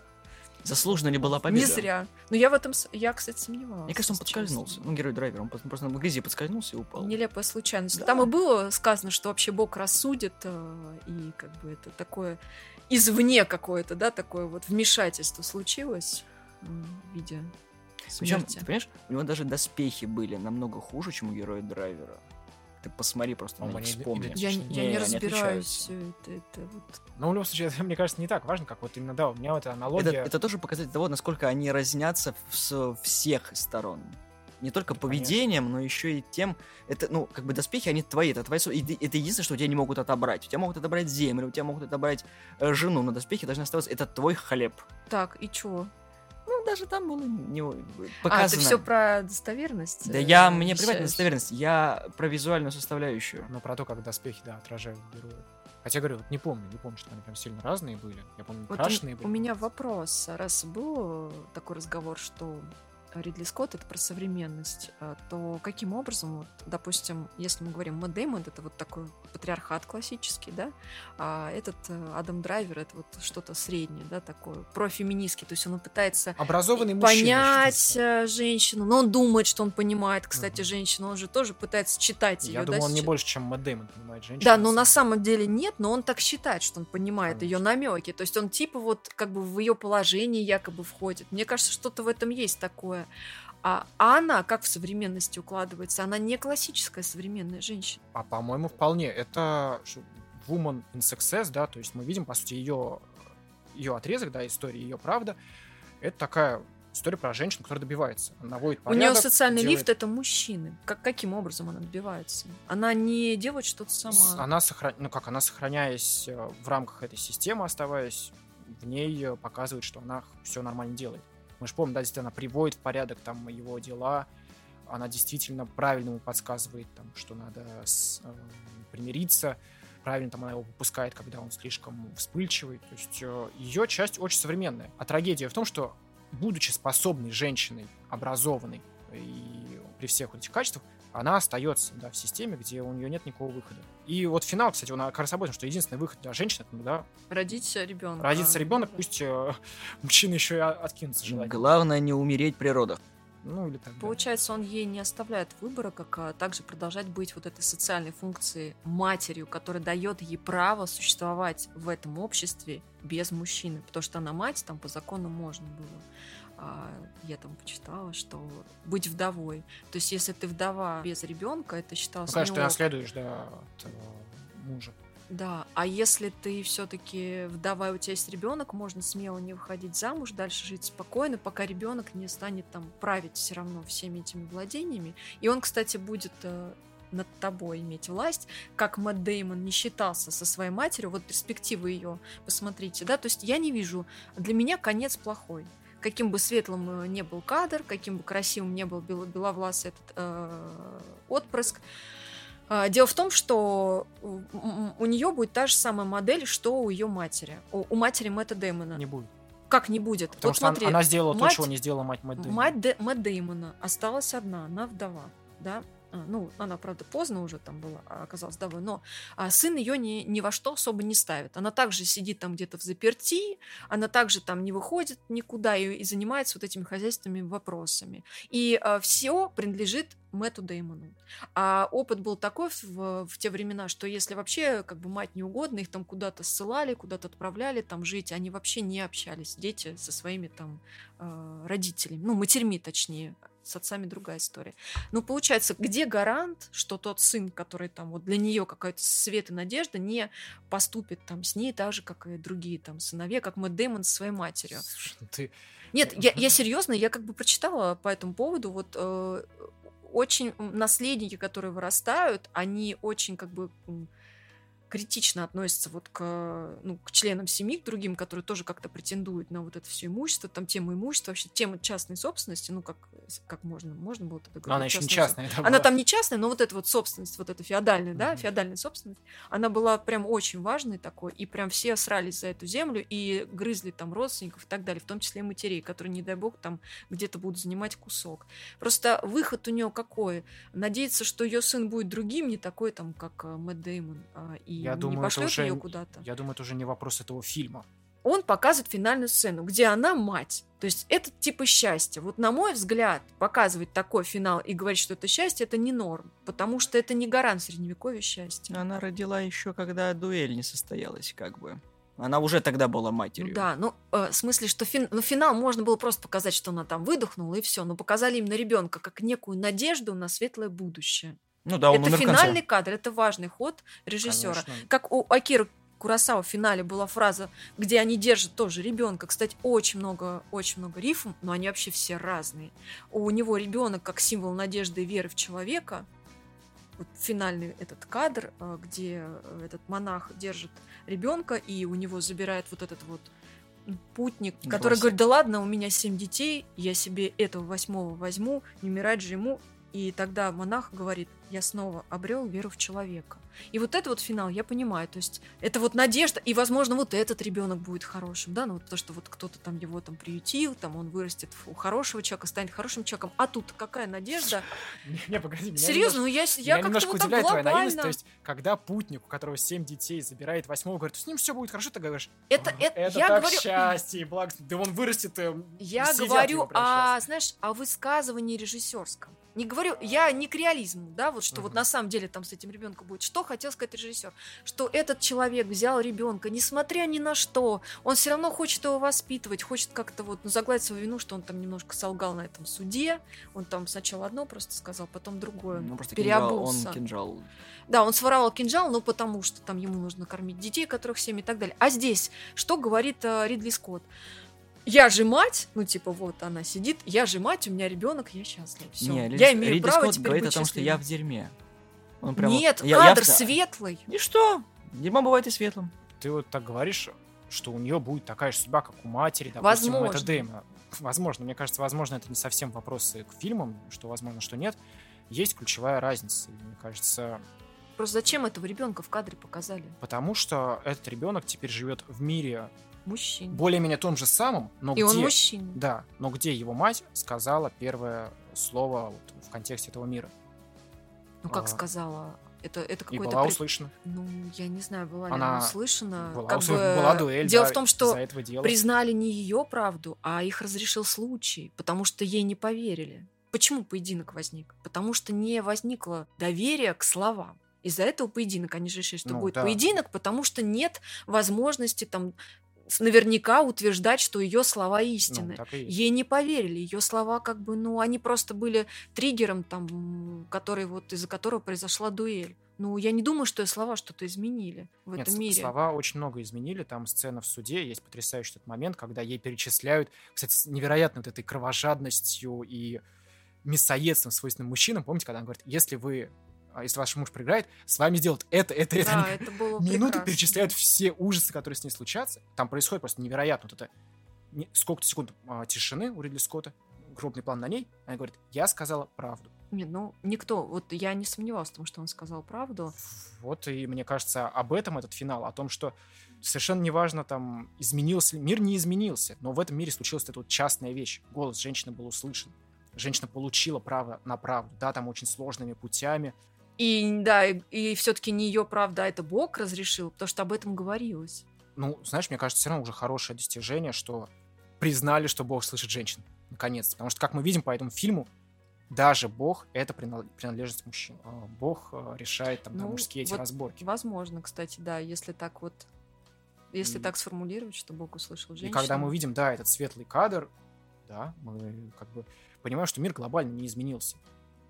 Заслуженно ли была победа? не зря. Но я в этом, я, кстати, сомневалась. Мне кажется, он подскользнулся. Ну, герой драйвера, он просто на грязи подскользнулся и упал. Нелепая случайность. Да. Там и было сказано, что вообще Бог рассудит, э, и как бы это такое извне какое-то, да, такое вот вмешательство случилось в виде Причем, понимаешь, у него даже доспехи были намного хуже, чем у героя драйвера. Ты посмотри просто на них, вспомни. Я, я Не, не разбираюсь. Это, это вот... Но в любом случае, это, мне кажется, не так важно, как вот именно, да, у меня вот эта Это, аналогия... это тоже показатель того, насколько они разнятся с всех сторон. Не только конечно. поведением, но еще и тем, это, ну, как бы доспехи, они твои, это твои, это единственное, что у тебя не могут отобрать. У тебя могут отобрать землю, у тебя могут отобрать э, жену, но доспехи должны оставаться, это твой хлеб. Так, и чё? Ну, даже там было не А, показано. ты все про достоверность? Да э, я, мне плевать на достоверность, я про визуальную составляющую. Ну, про то, как доспехи, да, отражают героев. Хотя, говорю, вот не помню, не помню, что они прям сильно разные были. Я помню, Вот крашеные у, были. у меня вопрос. Раз был э, такой разговор, что Ридли Скотт это про современность, э, то каким образом, вот, допустим, если мы говорим Мэтт Дэймон, это вот такой патриархат классический, да, а этот э, Адам Драйвер это вот что-то среднее, да, такое профеминистский, то есть он пытается Образованный мужчина. понять э, женщину, но он думает, что он понимает, кстати, Мгм. женщину, он же тоже пытается читать ее, Я да, думаю, он не сейчас. больше, чем Мэтт Дэймон понимает женщину. Да, но на самом деле нет, но он так считает, что он понимает ее Конечно. намеки. То есть он типа вот как бы в ее положение якобы входит. Мне кажется, что-то в этом есть такое. А, а она как в современности укладывается? Она не классическая современная женщина. А по-моему, вполне. Это Woman in Success, да, то есть мы видим, по сути, ее, ее отрезок, да, истории, ее правда. Это такая история про женщину, которая добивается. Она наводит порядок, У нее социальный делает- лифт это мужчины. Как, каким образом она добивается? Она не делает что-то сама. Она сохра... ну как, она сохраняясь э, в рамках этой системы, оставаясь в ней, э, показывает, что она все нормально делает. Мы же помним, да, действительно, она приводит в порядок там его дела, она действительно правильно ему подсказывает, там, что надо с- э, примириться, правильно там она его выпускает, когда он слишком вспыльчивый. То есть ее часть очень современная. А трагедия в том, что будучи способной женщиной, образованной и при всех вот этих качествах, она остается да, в системе, где у нее нет никакого выхода. И вот финал, кстати, он как раз об этом, что единственный выход для женщины, это, да, Родить ребенка. родится ребенок, пусть э, мужчина еще и откинется желательно. Главное не умереть при родах. Ну, или так. Получается, он ей не оставляет выбора, как а, также продолжать быть вот этой социальной функцией матерью, которая дает ей право существовать в этом обществе без мужчины. Потому что она мать, там по закону можно было. А, я там почитала, что быть вдовой. То есть, если ты вдова без ребенка, это Ну, считалось конечно, ты наследуешь, да, от э, мужа. Да, а если ты все-таки вдова, у тебя есть ребенок, можно смело не выходить замуж, дальше жить спокойно, пока ребенок не станет там править все равно всеми этими владениями. И он, кстати, будет э, над тобой иметь власть, как Мэтт Деймон не считался со своей матерью, вот перспективы ее, посмотрите, да, то есть я не вижу, для меня конец плохой. Каким бы светлым э, не был кадр, каким бы красивым не был бел- беловласый этот э, отпрыск, а, Дело в том, что у- нее будет та же самая модель, что у ее матери. У, у матери Мэтта Дэймона. Не будет. Как не будет? Потому вот что смотри, она сделала мать- то, чего не сделала мать Мэтт Дэймона. мать Дэ- Мэтт Дэймона осталась одна, она вдова, да? А, Ну, она, правда, поздно уже там была, а, оказалась вдовой, но а, сын ее ни, ни во что особо не ставит. Она также сидит там где-то в заперти, она также там не выходит никуда и, и занимается вот этими хозяйственными вопросами. И все принадлежит Мэтту Дэймону. А опыт был такой в, в те времена, что если вообще как бы мать не угодно, их там куда-то ссылали, куда-то отправляли там жить, они вообще не общались, дети со своими там э, родителями, ну, матерьми точнее, с отцами другая история. Ну, получается, где гарант, что тот сын, который там вот для нее какая-то свет и надежда, не поступит там с ней так же, как и другие там сыновья, как Мэтт Дэймон со своей матерью. Слушай, ну ты... Нет, я, я серьезно, я как бы прочитала по этому поводу, вот э, очень наследники, которые вырастают, они очень как бы критично относятся вот к, ну, к членам семьи, к другим, которые тоже как-то претендуют на вот это все имущество, там тема имущества, вообще тема частной собственности, ну как, как можно, можно было тогда Но она говорить еще не частная она была. там не частная, но вот эта вот собственность, вот эта феодальная, да, Мгм. феодальная собственность, она была прям очень важной такой, и прям все срались за эту землю и грызли там родственников и так далее, в том числе и матерей, которые, не дай бог, там где-то будут занимать кусок. Просто выход у нее какой? Надеяться, что ее сын будет другим, не такой там, как э, Мэтт Дэймон, а, и Я не думаю, это пошлет уже ее куда-то. Я думаю, это уже не вопрос этого фильма. Он показывает финальную сцену, где она мать. То есть это типа счастья. Вот на мой взгляд, показывать такой финал и говорить, что это счастье, это не норм. Потому что это не гарант средневековья счастья. Она родила еще, когда дуэль не состоялась, как бы. Она уже тогда была Ну матерью. да, ну, э, в смысле, что фин- ну, финал можно было просто показать, что она там выдохнула, и все. Но показали именно ребенка как некую надежду на светлое будущее. Ну да, он это умер в конце. финальный кадр, это важный ход режиссера. Конечно. Как у Акиры Курасава в финале была фраза, где они держат тоже ребенка. Кстати, очень много, очень много рифм, но они вообще все разные. У него ребенок как символ надежды и веры в человека. Вот финальный этот кадр, э, где э, этот монах держит ребенка, и у него забирает вот этот вот путник, который Глаз. говорит, да ладно, у меня семь детей, я себе этого восьмого возьму, не умирать же ему. И тогда монах говорит, я снова обрел веру в человека. И вот это вот финал, я понимаю, то есть это вот надежда, и, возможно, вот этот ребенок будет хорошим, да, ну вот то, что вот кто-то там его там приютил, там он вырастет у хорошего человека, станет хорошим человеком, а тут какая надежда? Не, погоди, меня Серьезно, ну я, как-то немножко вот так твоя наивность, то есть, когда путник, у которого семь детей, забирает восьмого, говорит, с ним все будет хорошо, ты говоришь, Это, «Ах, это, это я так говорю, счастье и благо, да он вырастет, э, я говорю о, сейчас». знаешь, о высказывании режиссерском. Не говорю, я не к реализму, да, вот что вот Мгм. на самом деле там с этим ребенком будет. Что хотел сказать режиссер? Что этот человек взял ребенка, несмотря ни на что, он все равно хочет его воспитывать, хочет как-то вот ну, загладить свою вину, что он там немножко солгал на этом суде. Он там сначала одно просто сказал, потом другое. Ну, просто кинжал, переобулся. он кинжал. Да, он своровал кинжал, ну потому что там ему нужно кормить детей, которых семь и так далее. А здесь что говорит э, Ридли Скотт? Я же мать, ну типа вот она сидит, я же мать, у меня ребенок, я счастлива. Всё. Не, я Ридли- имею Ридли право Скотт теперь говорит о быть том, что я в дерьме. Он прямо- Нет, я- кадр я- светлый. И что? Дерьмо бывает и светлым. Ты вот так говоришь, что у нее будет такая же судьба, как у матери, допустим, Возможно. это Дэйма. Возможно, мне кажется, возможно, это не совсем вопросы к фильмам, что возможно, что нет. Есть ключевая разница. Мне кажется, Просто зачем этого ребенка в кадре показали? потому что этот ребенок теперь живет в мире Мужчина. более-менее том же самом, но И где... он мужчина. Да, но где его мать сказала первое слово вот в контексте этого мира. Ну как А. сказала? Это, это И какой-то... была при- услышана. Ну, я не знаю, была ли Она услышана. Была, как услышана, бы... была дуэль. Дело да, в том, что признали не ее правду, а их разрешил случай, потому что ей не поверили. Почему поединок возник? Потому что не возникло доверия к словам. Из-за этого поединок. Они же решили, что Ну, будет да. поединок, потому что нет возможности там наверняка утверждать, что ее слова Ну, истины. есть. Ей не поверили, ее слова как бы, ну, они просто были триггером, там, который вот из-за которого произошла дуэль. Ну, я не думаю, что слова что-то изменили в Нет, этом мире. слова очень много изменили. Там сцена в суде, есть потрясающий этот момент, когда ей перечисляют, кстати, с невероятной вот этой кровожадностью и мясоедством, свойственным мужчинам. Помните, когда она говорит, если вы, если ваш муж проиграет, с вами сделают это, это, это. Да, это было прекрасно. перечисляют все ужасы, которые с ней случатся. Там происходит просто невероятно. Вот это не- сколько-то секунд а, тишины у Ридли Скотта, крупный план на ней. Она говорит, я сказала правду. Нет, ну, никто. Вот я не сомневалась в том, что он сказал правду. Вот, и мне кажется, об этом этот финал, о том, что совершенно неважно, там, изменился мир не изменился, но в этом мире случилась эта вот частная вещь. Голос женщины был услышан. Женщина получила право на правду. Да, там очень сложными путями. И да, и, все-таки не ее правда, а это Бог разрешил, потому что об этом говорилось. Ну, знаешь, мне кажется, все равно уже хорошее достижение, что признали, что Бог слышит женщин. Наконец. Потому что, как мы видим по этому фильму, даже Бог — это принадлежность мужчин. А Бог а, решает там да, Ну, мужские эти вот разборки. Возможно, кстати, да, если так вот, если И- так сформулировать, что Бог услышал И женщину. когда мы увидим, да, этот светлый кадр, да, мы как бы понимаем, что мир глобально не изменился.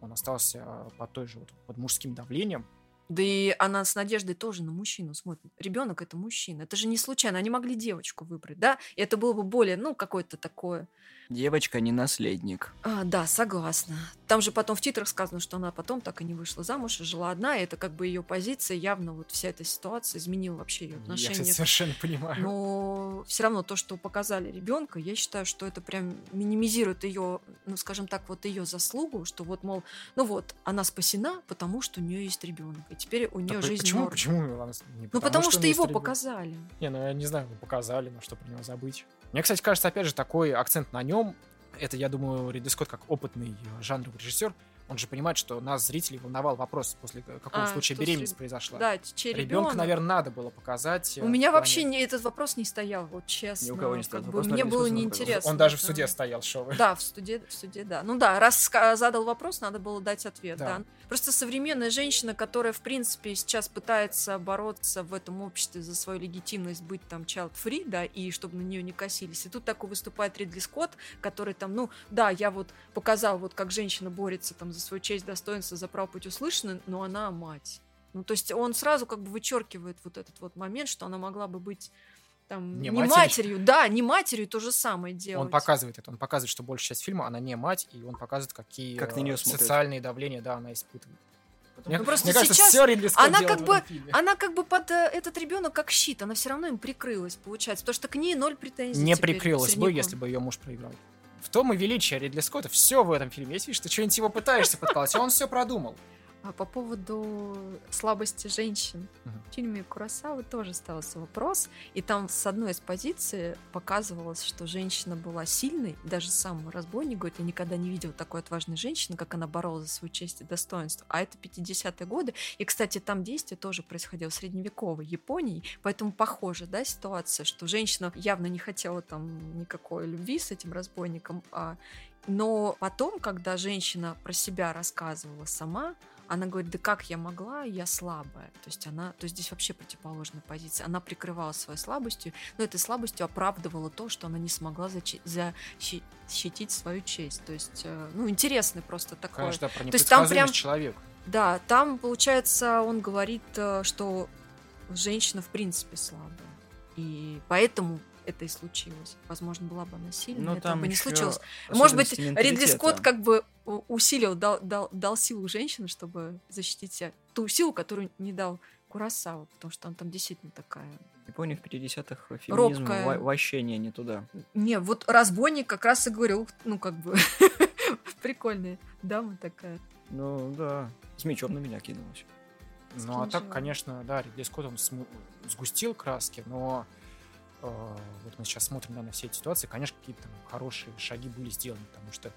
Он остался а, под той же вот, под мужским давлением. Да и она с надеждой тоже на мужчину смотрит. Ребенок это мужчина. Это же не случайно. Они могли девочку выбрать, да? И это было бы более, ну, какое-то такое. Девочка не наследник. А, да, согласна. Там же потом в титрах сказано, что она потом так и не вышла замуж и жила одна. И это как бы ее позиция. Явно вот вся эта ситуация изменила вообще ее Я, отношение. кстати, совершенно понимаю. Но все равно то, что показали ребенка, я считаю, что это прям минимизирует ее, ну, скажем так, вот ее заслугу, что вот, мол, ну вот, она спасена, потому что у нее есть ребенок. И теперь у нее по- жизнь почему, норм. почему не Ну, потому, что есть его показали. Не, ну я не знаю, вы показали, но что про него забыть. Мне, кстати, кажется, опять же, такой акцент на нем. Это, я думаю, Ридли Скотт, как опытный э, жанровый режиссер, он же понимает, что нас, зрителей, волновал вопрос, после к- какого А, случая с беременность реб- произошла. Да, Ребенка, ребенок. наверное, надо было показать. э, У меня плане- вообще не, этот вопрос не стоял, вот честно. Ни у кого не как стоял. бы мне было неинтересно. Он даже в суде стоял, шоу. Да, в суде, в суде, да. Ну да, раз задал вопрос, надо было дать ответ, Да. да. Просто современная женщина, которая, в принципе, сейчас пытается бороться в этом обществе за свою легитимность быть там child-free, да, и чтобы на нее не косились. И тут такой выступает Ридли Скотт, который там, ну, да, я вот показал, вот как женщина борется там за свою честь, достоинство, за право быть услышанной, но она мать. Ну, то есть он сразу как бы вычеркивает вот этот вот момент, что она могла бы быть там Не не, матерью. матерью, да, не матерью то же самое делать. Он показывает это, он показывает, что большая часть фильма, она не мать, и он показывает, какие Как на смотрят. социальные давления, да, она испытывает. Мне, Ну, просто мне кажется, сейчас все Ридли Скотт она как бы-. Она как бы под э, этот ребенок как щит, она все равно им прикрылась, получается, потому что к ней ноль претензий. не прикрылась бы, если бы ее муж проиграл. Том и величие Ридли Скотта. Все в этом фильме. Если видишь, ты что-нибудь его пытаешься подколоть, а он все продумал. А по поводу слабости женщин. Мгм. В фильме Курасавы тоже ставился вопрос. И там с одной из позиций показывалось, что женщина была сильной. Даже сам разбойник говорит, я никогда не видел такой отважной женщины, как она боролась за свою честь и достоинство. А это 50-е годы. И, кстати, там действие тоже происходило в средневековой Японии. Поэтому похоже, да, ситуация, что женщина явно не хотела там никакой любви с этим разбойником. а но потом, когда женщина про себя рассказывала сама, она говорит, да как я могла, я слабая. То есть она, то есть здесь вообще противоположная позиция. Она прикрывала своей слабостью, но этой слабостью оправдывала то, что она не смогла зачи- защитить свою честь. То есть, э, ну, интересный просто такой. Конечно, про То есть там прям- человека. Да, там, получается, он говорит, э, что женщина в принципе слабая. И поэтому это и случилось. Возможно, была бы она сильная, Ну, это там бы не случилось. Может быть, Ридли. Скотт как бы усилил, дал, дал, дал силу женщине, чтобы защитить себя. Ту силу, которую не дал Курасава, потому что он там действительно такая. Япония в 50-х феминизм Робкая. во- вообще не, не туда. Не, вот разбойник как раз и говорил, ну, как бы, прикольная дама такая. Ну да, с мечом на меня кинулась. Ну, а так, конечно, да, Ридли Скотт, он сгустил краски, но вот мы сейчас смотрим да, на все эти ситуации, конечно, какие-то там хорошие шаги были сделаны, потому что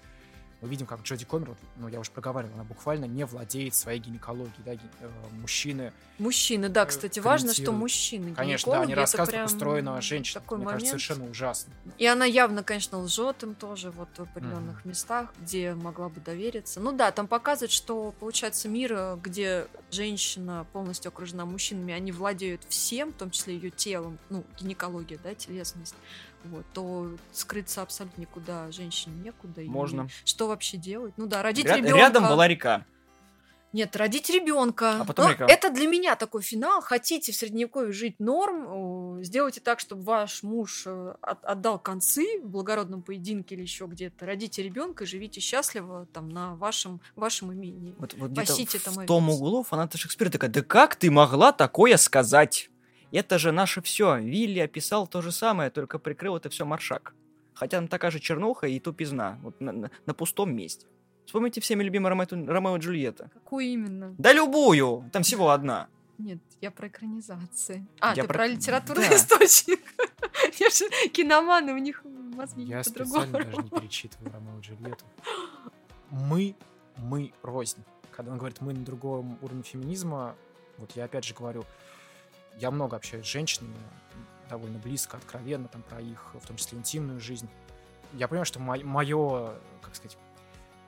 мы видим, как Джоди Комер, ну, я уже проговаривал, она буквально не владеет своей гинекологией, да, ги- э, мужчины, Мужчины, да, Э, кстати, важно, что мужчины. конечно, да, они рассказывают, прям устроена женщина, Такой мне момент. кажется, совершенно ужасно. И она явно, конечно, лжет им тоже вот в определенных местах, где могла бы довериться. Ну да, там показывают, что получается мир, э, где женщина полностью окружена мужчинами, они владеют всем, в том числе ее телом, ну, гинекология, да, телесность, вот, то скрыться абсолютно никуда женщине некуда. и Можно. Что вообще делать? Ну да, родить Ря- ребенка. Рядом была река. Нет, родить ребенка. А потом Ну, река. это для меня такой финал. Хотите в средневековье жить норм, о, сделайте так, чтобы ваш муж э, от- отдал концы в благородном поединке или еще где-то. Родите ребенка и живите счастливо там на вашем, вашем имении. Вот, вот Пасите там в овец. том углу фаната Шекспира такая, да как ты могла такое сказать? Это же наше все. Вилли описал то же самое, только прикрыл это все маршак. Хотя там такая же чернуха и тупизна. Вот на, на- на пустом месте. Вспомните всеми любимую Ромео, Ромео и Джульетта. Какую именно? Да любую! Там всего одна. Нет, я про экранизации. А, Я ты про- про, литературный Да. источник. Я же киноманы, у них мозги Я специально даже не перечитываю Ромео и Джульетту. Мы, мы рознь. Когда он говорит «мы» на другом уровне феминизма, вот я опять же говорю, я много общаюсь с женщинами, довольно близко, откровенно, там, про их, в том числе, интимную жизнь. Я понимаю, что мое, как сказать,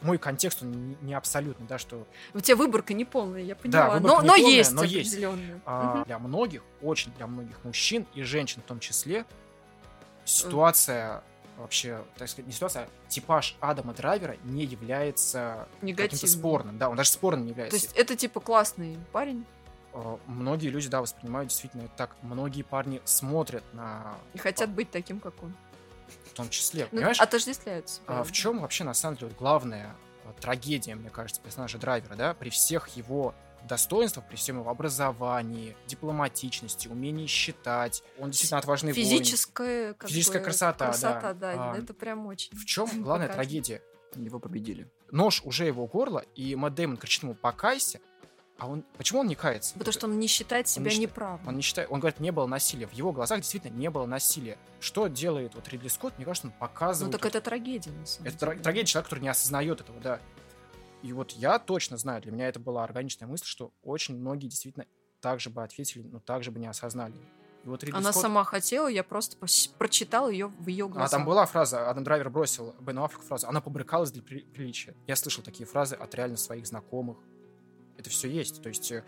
мой контекст, он не- абсолютный, да, что У тебя выборка не полная, я поняла. выборка но, не но полная, есть но есть. а, Мгм. для многих, очень для многих мужчин и женщин в том числе, ситуация вообще, так сказать, не ситуация, а типаж Адама Драйвера не является каким-то спорным. Да, он даже спорным не То является. есть это типа классный парень Э, Многие люди, да, воспринимают действительно это так. Многие парни смотрят на... и хотят быть таким, как он. В том числе, Ну, понимаешь? отождествляются. А в чем вообще, на самом деле, вот главная э, трагедия, мне кажется, персонажа Драйвера, да, при всех его достоинствах, при всем его образовании, дипломатичности, умении считать, он действительно отважный воин. Физическая, как Физическая бы, красота, да. красота, да. А, это прям очень. В чем главная трагедия? Его победили. Нож уже его у горла, и Мэтт Дэймон кричит ему «покайся», а он... Почему он не кается? Потому что он не считает Он себя не считает- неправым. Он не считает, он говорит, не было насилия. В его глазах действительно не было насилия. Что делает вот Ридли Скотт? Мне кажется, он Ну показывает... так вот- это трагедия, на самом это деле. тра- трагедия человека, который не осознает этого, да. И вот я точно знаю, для меня это была органичная мысль, что очень многие действительно так же бы ответили, но так же бы не осознали. И вот Ридли Она Скотт- сама хотела, я просто прочитал ее в ее А глазах. там была фраза, Адам Драйвер бросил Бену Африку фразу, она побрыкалась для при- приличия. Я слышал такие фразы от реально своих знакомых. Это все есть. То есть, э,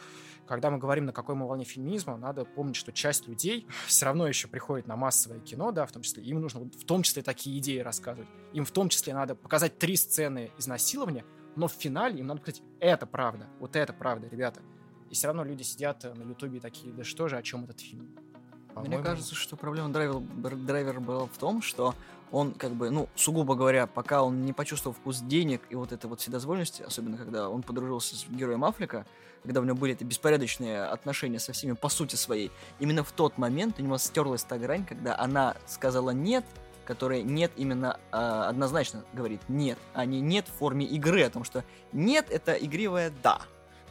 когда мы говорим, на какой мы волне феминизма, надо помнить, что часть людей все равно еще приходит на массовое кино, да, в том числе. Им нужно в том числе такие идеи рассказывать. Им в том числе надо показать три сцены изнасилования, но в финале им надо сказать, это правда, вот это правда, ребята. И все равно люди сидят э, на ютубе такие, да что же, о чем этот фильм? Мне По-моему, кажется, что проблема драйвера, бр- драйвера была в том, что он, как бы, ну, сугубо говоря, пока он не почувствовал вкус денег и вот этой вот вседозволенности, особенно когда он подружился с героем Африка, когда у него были эти беспорядочные отношения со всеми по сути своей, именно в тот момент у него стерлась та грань, когда она сказала «нет», которая «нет» именно а, однозначно говорит «нет», а не «нет» в форме игры, о том, что «нет» — это игривое «да».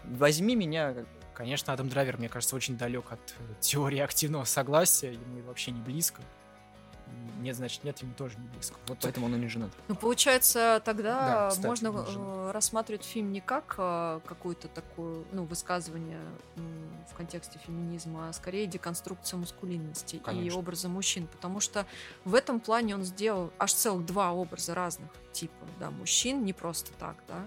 возьми меня. Конечно, Адам Драйвер, мне кажется, очень далек от э, теории активного согласия, ему вообще не близко. И Нет, значит, нет, ему тоже не близко. Вот Поэтому он и не женат. Ну, получается, тогда Да, кстати, можно э, рассматривать фильм не как э, какое-то такое, ну, высказывание в контексте феминизма, а скорее деконструкция маскулинности и Конечно. образа мужчин, потому что в этом плане он сделал аж целых два образа разных типа, да, мужчин, не просто так, да,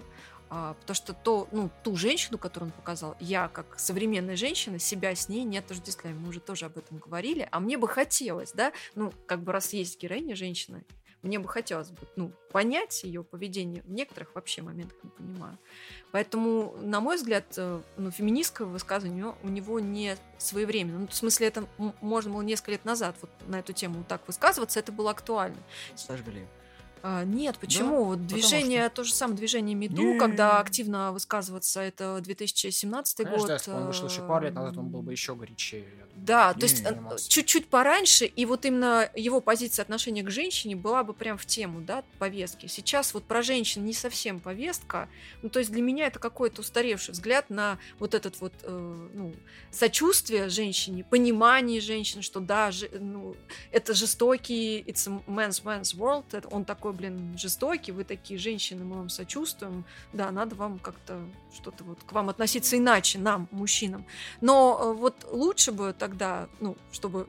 а, потому что то, ну, ту женщину, которую он показал, я, как современная женщина, себя с ней не отождествляю. Мы уже тоже об этом говорили. А мне бы хотелось, да, ну, как бы раз есть героиня женщина, мне бы хотелось бы, ну, понять ее поведение. В некоторых вообще моментах не понимаю. Поэтому, на мой взгляд, э, ну, феминистское высказывание у него- не своевременно. Ну, в смысле, это можно было несколько лет назад вот на эту тему вот так высказываться, это было актуально. Сожгли. А, нет, почему? Вот потому движение, то же самое движение МИДУ, Не. когда активно высказываться, это 2017 Конечно, год. да, если бы он вышел еще пару лет назад, он был эм, бы еще горячее. Да, то Не есть э, занимался. чуть-чуть пораньше, и вот именно его позиция отношения к женщине была бы прям в тему, да, повестки. Сейчас вот про женщин не совсем повестка, ну, то есть для меня это какой-то устаревший взгляд на вот этот вот, э, ну, сочувствие женщине, понимание женщины, что да, жи- ну, это жестокий, it's a man's man's world, это он такой, блин, жестокий, вы такие женщины, мы вам сочувствуем, да, надо вам как-то что-то вот к вам относиться иначе, нам, мужчинам. Но э, вот лучше бы тогда, ну, чтобы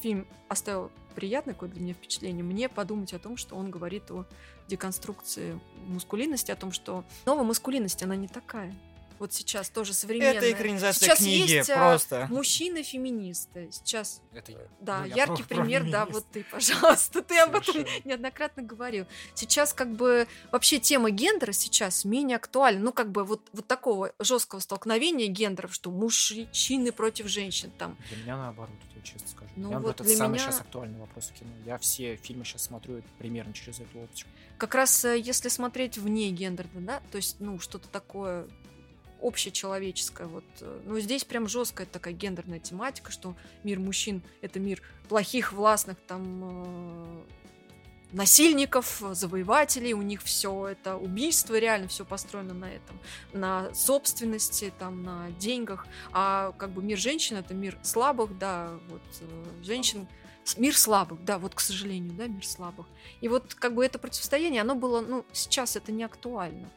фильм оставил приятное какое-то для меня впечатление, мне подумать о том, что он говорит о деконструкции мускулинности, о том, что новая маскулинность, она не такая. Вот сейчас тоже современная. Это экранизация Сейчас книги, есть, а, просто. Мужчины-феминисты. Сейчас, Это да, Ну, яркий про- про пример, да, вот ты, пожалуйста, ты об этом Совершенно. неоднократно говорил. Сейчас как бы вообще тема гендера сейчас менее актуальна. Ну, как бы вот, вот такого жесткого столкновения гендеров, что мужчины против женщин там. Для меня наоборот, я честно скажу. Ну вот это для самый меня- сейчас актуальный вопрос в кино. Я все фильмы сейчас смотрю примерно через эту оптику. Как раз э, если смотреть вне гендера, да, то есть, ну, что-то такое общечеловеческое. Вот, э, ну, здесь прям жесткая такая гендерная тематика, что мир мужчин — это мир плохих, властных, там, э, насильников, завоевателей, у них все это убийство, реально все построено на этом, на собственности, там, на деньгах, а как бы мир женщин это мир слабых, да, вот э, женщин, мир слабых, да, вот к сожалению, да, мир слабых. И вот как бы это противостояние, оно было, ну, сейчас это не актуально.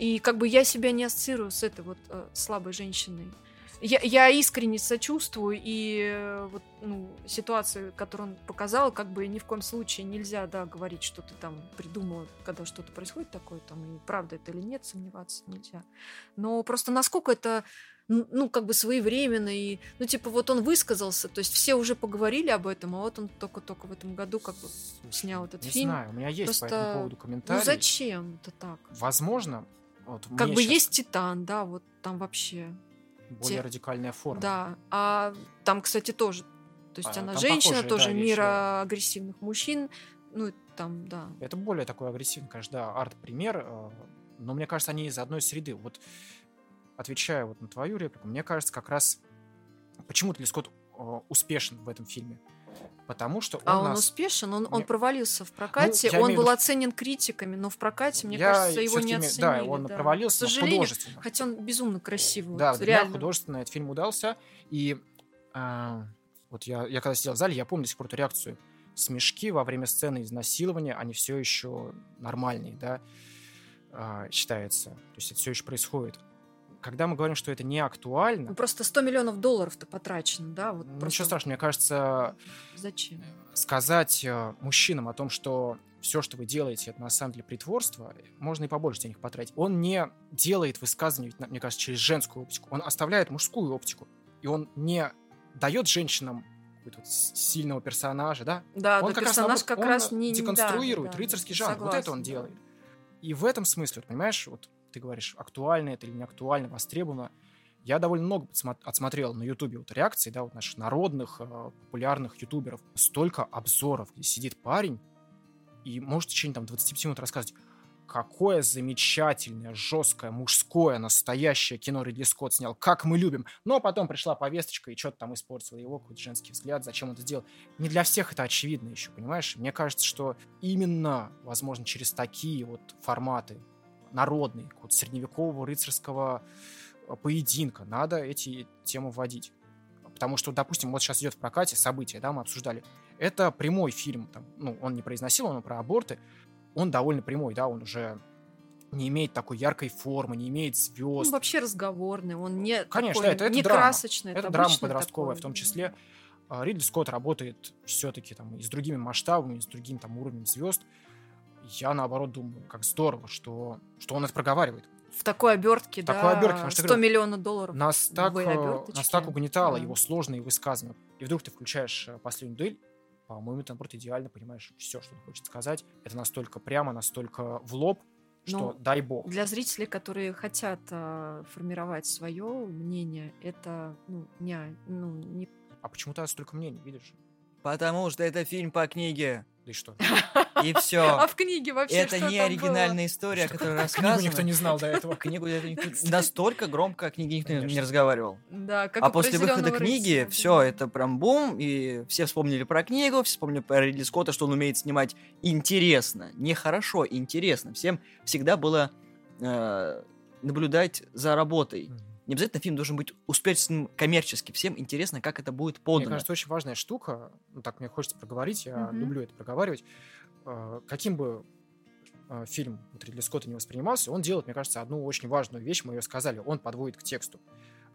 И как бы я себя не ассоциирую с этой вот э, слабой женщиной. Я, я искренне сочувствую, и э, вот, ну, ситуации, которую он показал, как бы ни в коем случае нельзя, да, говорить, что ты там придумала, когда что-то происходит такое, там, и правда это или нет, сомневаться нельзя. Но просто насколько это, ну, как бы своевременно, и, ну, типа, вот он высказался, то есть все уже поговорили об этом, а вот он только-только в этом году как бы Слушай, снял этот не фильм. знаю, у меня есть по Просто, этому поводу Ну, комментарий. зачем это так? Возможно, вот Как бы щас есть Титан, да, вот там вообще более те- радикальная форма. Да, а там, кстати, тоже. То есть А, она женщина, похожие, тоже да, мир вещи, агрессивных мужчин. Ну, там, да. Это более такой агрессивный, конечно, да, арт-пример, э, но мне кажется, они из одной среды. Вот отвечая вот на твою реплику, мне кажется, как раз почему Ли Скотт э, успешен в этом фильме. Потому что он а он нас... успешен, он, он провалился в прокате, я он в был виду, оценен критиками, но в прокате, мне Я кажется, его не оценили. Да, он да. провалился, К сожалению, художественно. хотя он безумно красивый. Да, вот, реально. художественно этот фильм удался. И а, вот я, я когда сидел в зале, я помню до сих пор эту реакцию. Смешки во время сцены изнасилования, они все еще нормальные, да, а, считается. То есть это все еще происходит. Когда мы говорим, что это не актуально, Ну, просто 100 миллионов долларов-то потрачено, да? Вот ну, просто ничего страшного. Мне кажется, Зачем? сказать э, мужчинам о том, что все, что вы делаете, это на самом деле притворство, можно и побольше денег потратить. Он не делает высказывания, ведь, мне кажется, через женскую оптику. Он оставляет мужскую оптику. И он не дает женщинам какого-то сильного персонажа, да? Да, он да, как раз, персонаж наоборот, как он раз не... деконструирует да, да, рыцарский жанр. вот это согласна, он делает. И в этом смысле, вот, понимаешь, вот ты говоришь, актуально это или не актуально, востребовано. Я довольно много отсмотрел на Ютубе вот реакций, да, вот наших народных, э, популярных ютуберов. Столько обзоров, где сидит парень и может в течение там 25 минут рассказывать, какое замечательное, жесткое, мужское, настоящее кино Ридли Скотт снял, как мы любим. Но потом пришла повесточка и что-то там испортила его, какой-то женский взгляд, зачем он это сделал. Не для всех это очевидно еще, понимаешь? Мне кажется, что именно, возможно, через такие вот форматы народные, вот средневекового рыцарского э, поединка, надо эти темы вводить. Потому что, допустим, вот сейчас идет в прокате события, да, мы обсуждали. Это прямой фильм, там, ну, он не произносил, он про аборты. Он довольно прямой, да, он уже не имеет такой яркой формы, не имеет звезд. Он вообще разговорный, он не Конечно, такой, это, это не драма. красочный. Это, драма подростковая в том числе. А, Ридли Скотт работает все-таки там и с другими масштабами, и с другим там уровнем звезд. Я наоборот думаю, как здорово, что, что он это проговаривает. В такой обертке, В да, такой обертке, потому что, 100 говорю, миллионов долларов. Нас так, э, нас так угнетало Да. его сложные высказывания. И вдруг ты включаешь э, последнюю дуэль, по-моему, ты наоборот идеально понимаешь все, что он хочет сказать. Это настолько прямо, настолько в лоб, что Ну, дай бог. Для зрителей, которые хотят а, формировать свое мнение, это ну, не, ну, не А почему то столько мнений, видишь? Потому что это фильм по книге. И что? И А все. в книге вообще Это не оригинальная история, которая Книгу никто рассказана. не знал до этого. Книгу настолько громко о книге никто не разговаривал. Да, как а после выхода «Зелёного книги рыцаря», все, это прям бум, и все вспомнили про книгу, все вспомнили про Ридли Скотта, что он умеет снимать интересно, не хорошо, интересно. Всем всегда было э, наблюдать за работой. Не обязательно фильм должен быть успешным коммерчески. Всем интересно, как это будет Мне подано. кажется, очень важная штука, ну так мне хочется проговорить, я Мгм. люблю это проговаривать. Э, Каким бы э, фильм Ридли Скотта не воспринимался, он делает, мне кажется, одну очень важную вещь, мы ее сказали, он подводит к тексту.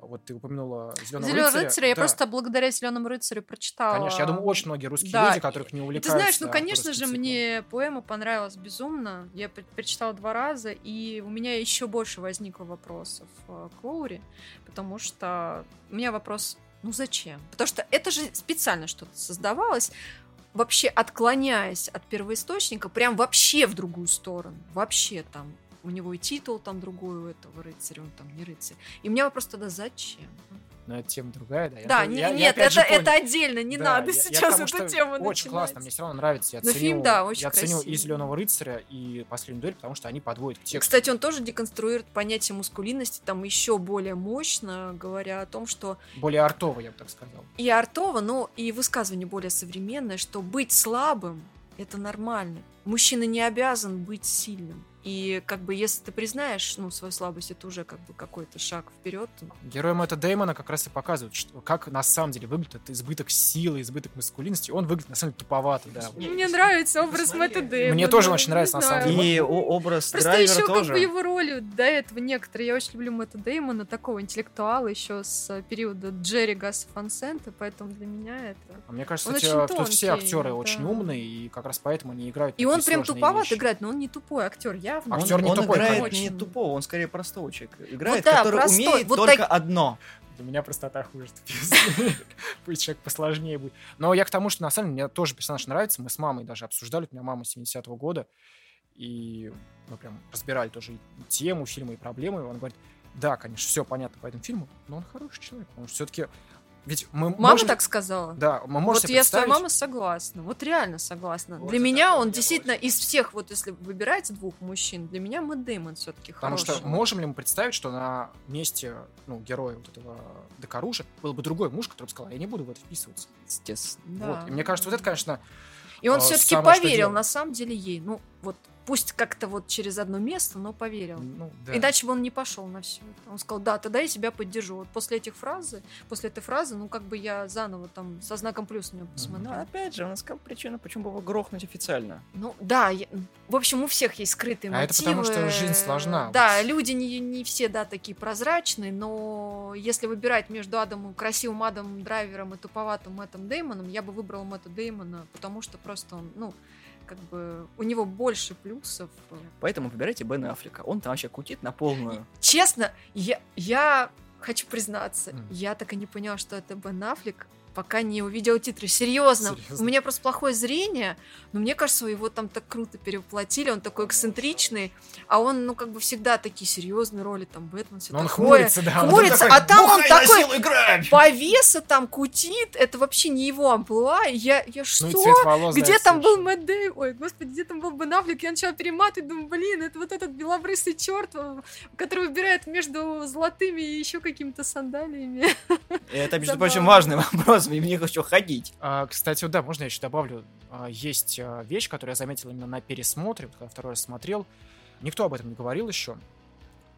Вот ты упомянула «Зеленого Зеленый рыцаря». рыцарь, я Да, просто благодаря Зеленому рыцарю прочитала. Конечно, я думаю, очень многие русские Да, люди, которых не И увлекаются. ты знаешь, ну, конечно же, циклом. мне поэма понравилась безумно. Я пр- прочитала два раза, и у меня еще больше возникло вопросов э, к Лоури, потому что у меня вопрос, ну зачем? Потому что это же специально что-то создавалось, вообще отклоняясь от первоисточника, прям вообще в другую сторону. Вообще там у него и титул там другой у этого рыцаря, он там не рыцарь. И меня вопрос тогда, зачем? Но это тема другая, да? Я да, не- я- я нет, же это, это отдельно, не Да, надо я- я сейчас тому, эту что тему Очень начинать. классно, мне все равно нравится. Я Но ценю, фильм, да, очень Я ценю и. Зеленого рыцаря, и последнюю дуэль, потому что они подводят к тексту. Кстати, он тоже деконструирует понятие мускулинности там еще более мощно, говоря о том, что Более артово, я бы так сказал. и артово, но и высказывание более современное, что быть слабым — это нормально. Мужчина не обязан быть сильным. И как бы если ты признаешь ну, свою слабость, это уже как бы какой-то шаг вперед. Герой Мэтта Дэймона как раз и показывает, что, как на самом деле выглядит этот избыток силы, избыток маскулинности. Он выглядит на самом деле туповатый, да. Не, Мне нравится образ. Мэтта Дэймона. Мне тоже очень нравится, на самом деле. И образ Просто драйвера еще тоже. как бы его роли до этого некоторые. Я очень люблю Мэтта Деймона, такого интеллектуала еще с периода Джерри Гасса Фансента, поэтому для меня это... А Мне кажется, Он кстати, очень тут все актеры да. очень умные, и как раз поэтому они играют И такие он прям туповат вещи. играет, но он не тупой актер, явно. Он, Актер не он тупой, играет конечно. не тупого, он скорее простого человека. Играет, да, который простой, умеет вот только так- одно. Для меня простота хуже. Пусть человек посложнее будет. Но я к тому, что на самом деле мне тоже персонаж нравится. Мы с мамой даже обсуждали. У меня мама 70-го года. И мы прям разбирали тоже и тему фильма, и проблемы. И он говорит, да, конечно, все понятно по этому фильму, но он хороший человек. Потому что все-таки... Ведь мы Мама можем- так сказала. Да, мы можем Вот себе я с твоей представить- мамой согласна. Вот реально согласна. Вот для меня он действительно очень. из всех, вот если выбирать двух мужчин, для меня Мэтт Дэймон все-таки Потому хороший. что можем ли мы представить, что на месте ну, героя вот этого Декаруши был бы другой муж, который бы сказал, я не буду в это вписываться. Естественно. Да. Вот. И мне кажется, вот это, конечно, И он а, все-таки поверил, на самом деле, ей. Ну, вот пусть как-то вот через одно место, но поверил. ну, да. Иначе бы он не пошел на все это. Он сказал, да, тогда я тебя поддержу. Вот после этих фразы, после этой фразы, ну, как бы я заново там со знаком плюс на него посмотрела. Ну, опять же, у нас какая причина, почему бы его грохнуть официально? Ну, да, я- в общем, у всех есть скрытые А это мотивы. потому, что жизнь сложна. Да, Вот. люди не, не все, да, такие прозрачные, но если выбирать между Адамом, красивым Адамом Драйвером и туповатым Мэттом Деймоном, я бы выбрала Мэтта Деймона, потому что просто он, ну, как бы у него больше плюсов. Поэтому выбирайте Бена Аффлека. Он там вообще кутит на полную. Честно, я, я хочу признаться, Мгм. я так и не поняла, что это Бен Аффлек, пока не увидела титры. Серьезно, Серьезно? у меня просто плохое зрение, но мне кажется, его там так круто перевоплотили, он такой эксцентричный, а он, ну, как бы всегда такие серьезные роли, там, Бэтмен, все Но он такое. хмурится, да. он хмурится, такой, а там он «Бухай на такой силу и грабь!» повеса там кутит, это вообще не его амплуа, я, я что? Ну и цвет волос, Где там был. Мэтт Дэйв? Ой, господи, где там был Бен Аффлек? Я начала перематывать, думаю, блин, это вот этот белобрысый черт, который выбирает между золотыми и еще какими-то сандалиями. Это, между прочим, важный вопрос, и мне хочу ходить. А, кстати, вот да, можно я еще добавлю? А, есть а, вещь, которую я заметил именно на пересмотре, вот когда второй раз смотрел. Никто об этом не говорил еще.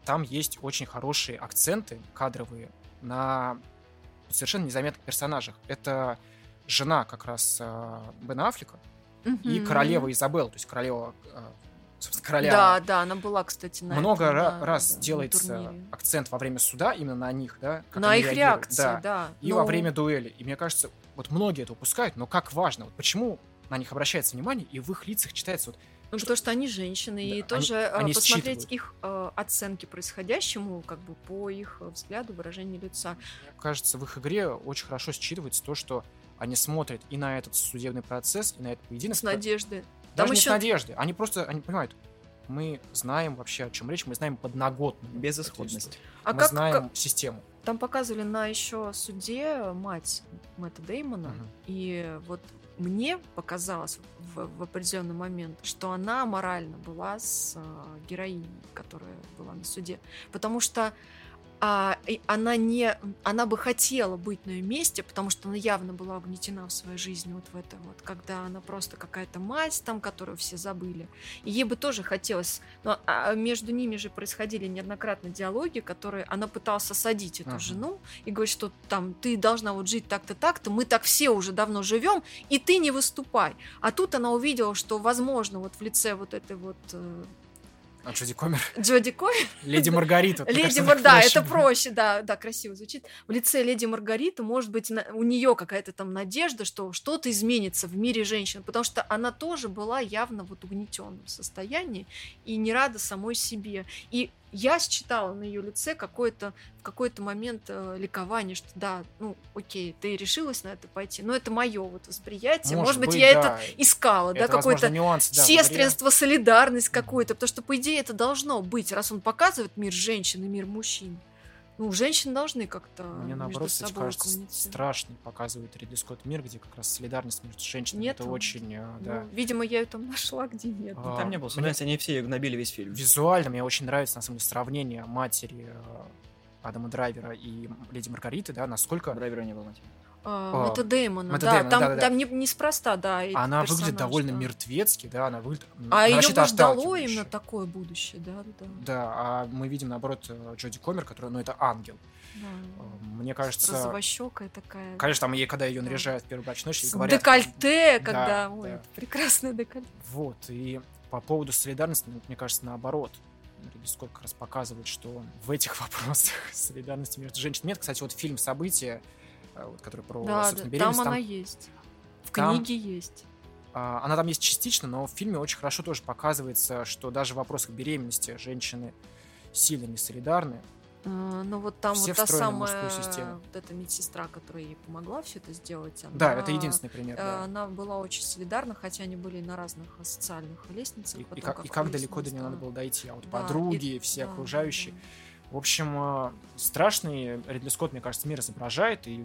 там есть очень хорошие акценты кадровые на совершенно незаметных персонажах. Это жена как раз э, Бен Аффлека и Мгм. королева Изабелла, то есть королева, э, собственно, короля. Да, да, она была, кстати, на Много этом, ра- да, раз да, делается турнире. акцент во время суда именно на них, да? как На их реагируют. реакции, Да. да. И Ну, во время дуэли. И мне кажется, вот многие это упускают, но как важно, вот почему на них обращается внимание, и в их лицах читается вот Ну, потому что они женщины, и Да, тоже э, они посмотреть считывают. их э, оценки происходящему, как бы по их э, взгляду, выражению лица. Мне кажется, в их игре очень хорошо считывается то, что они смотрят и на этот судебный процесс, и на этот поединок. С надеждой. Даже Там не с еще надеждой. Они просто, они понимают, мы знаем вообще, о чем речь, мы знаем подноготную. Безысходность. А мы как, знаем как- систему. там показывали на еще суде мать Мэтта Деймона, Мгм. и вот мне показалось в, в определенный момент, что она морально была с э, героиней, которая была на суде, потому что а, она не, она бы хотела быть на ее месте, потому что она явно была угнетена в своей жизни вот в это вот, когда она просто какая-то мать там, которую все забыли, и ей бы тоже хотелось, но а, между ними же происходили неоднократно диалоги, которые она пыталась осадить эту Ага. жену и говорит, что там ты должна вот жить так-то, так-то, мы так все уже давно живем, и ты не выступай. А тут она увидела, что возможно вот в лице вот этой вот э, А Джоди Комер, Джоди Койер, Леди Маргарита. Леди кажется, Мар, так да, это проще, да, да, красиво звучит. В лице Леди Маргариты, может быть, у нее какая-то там надежда, что что-то изменится в мире женщин, потому что она тоже была явно вот угнетенном состоянии и не рада самой себе. И я считала на ее лице какое-то в какой-то момент э, ликование, что да, ну, окей, ты решилась на это пойти, но это мое вот восприятие. Может, быть, я да. это искала, да, Это, возможно, какой-то нюанс, да, сестринство, солидарность какую-то, потому что, по идее, это должно быть, раз он показывает мир женщин и мир мужчин. Ну, женщины должны как-то Мне между наоборот, кстати, собой кажется, страшный показывает Ридли Скотт мир, где как раз солидарность между женщинами. Нету? Это очень, э, да. Ну, видимо, я ее там нашла, где нет. А, Там не было солидарности, они все гнобили весь фильм. Визуально мне очень нравится, на самом деле, сравнение матери э, Адама Драйвера и Леди Маргариты, да, насколько Драйвера не было. мать. А, А, Мэтта Дэймона, Мэтта да, Дэймона, там, да-да-да. там не, неспроста, да. она выглядит персонажи, довольно да. мертвецки, да, она выглядит А ее нарочито бы ждало именно такое будущее, да, да, Да, а мы видим, наоборот, э, Джоди Комер, которая, ну, это ангел. да. Э, Мне кажется, Розовощекая такая. конечно, там ей, когда ее Да. наряжают в первую брачную ночь, ей говорят... декольте, Да, когда, ой, да. это прекрасное декольте. Вот, и по поводу солидарности, ну, мне кажется, наоборот. Ридли Скотт как раз показывает, что в этих вопросах солидарности между женщинами нет. Кстати, вот фильм «События», вот, который про, Да, собственно, беременность, там там, она есть. В там- книге есть. а, она там есть частично, но в фильме очень хорошо тоже показывается, что даже в вопросах беременности женщины сильно не солидарны. А, Ну вот там Все вот та самая вот эта медсестра, которая ей помогла все это сделать. Она, Да, это единственный пример. э, да. Она была очень солидарна, хотя они были на разных э, социальных лестницах. И, и потом, как, и как далеко до нее надо было дойти, а вот Да, подруги, и- все да, окружающие. да. В общем, э, страшный Ридли Скотт, мне кажется, мир изображает, и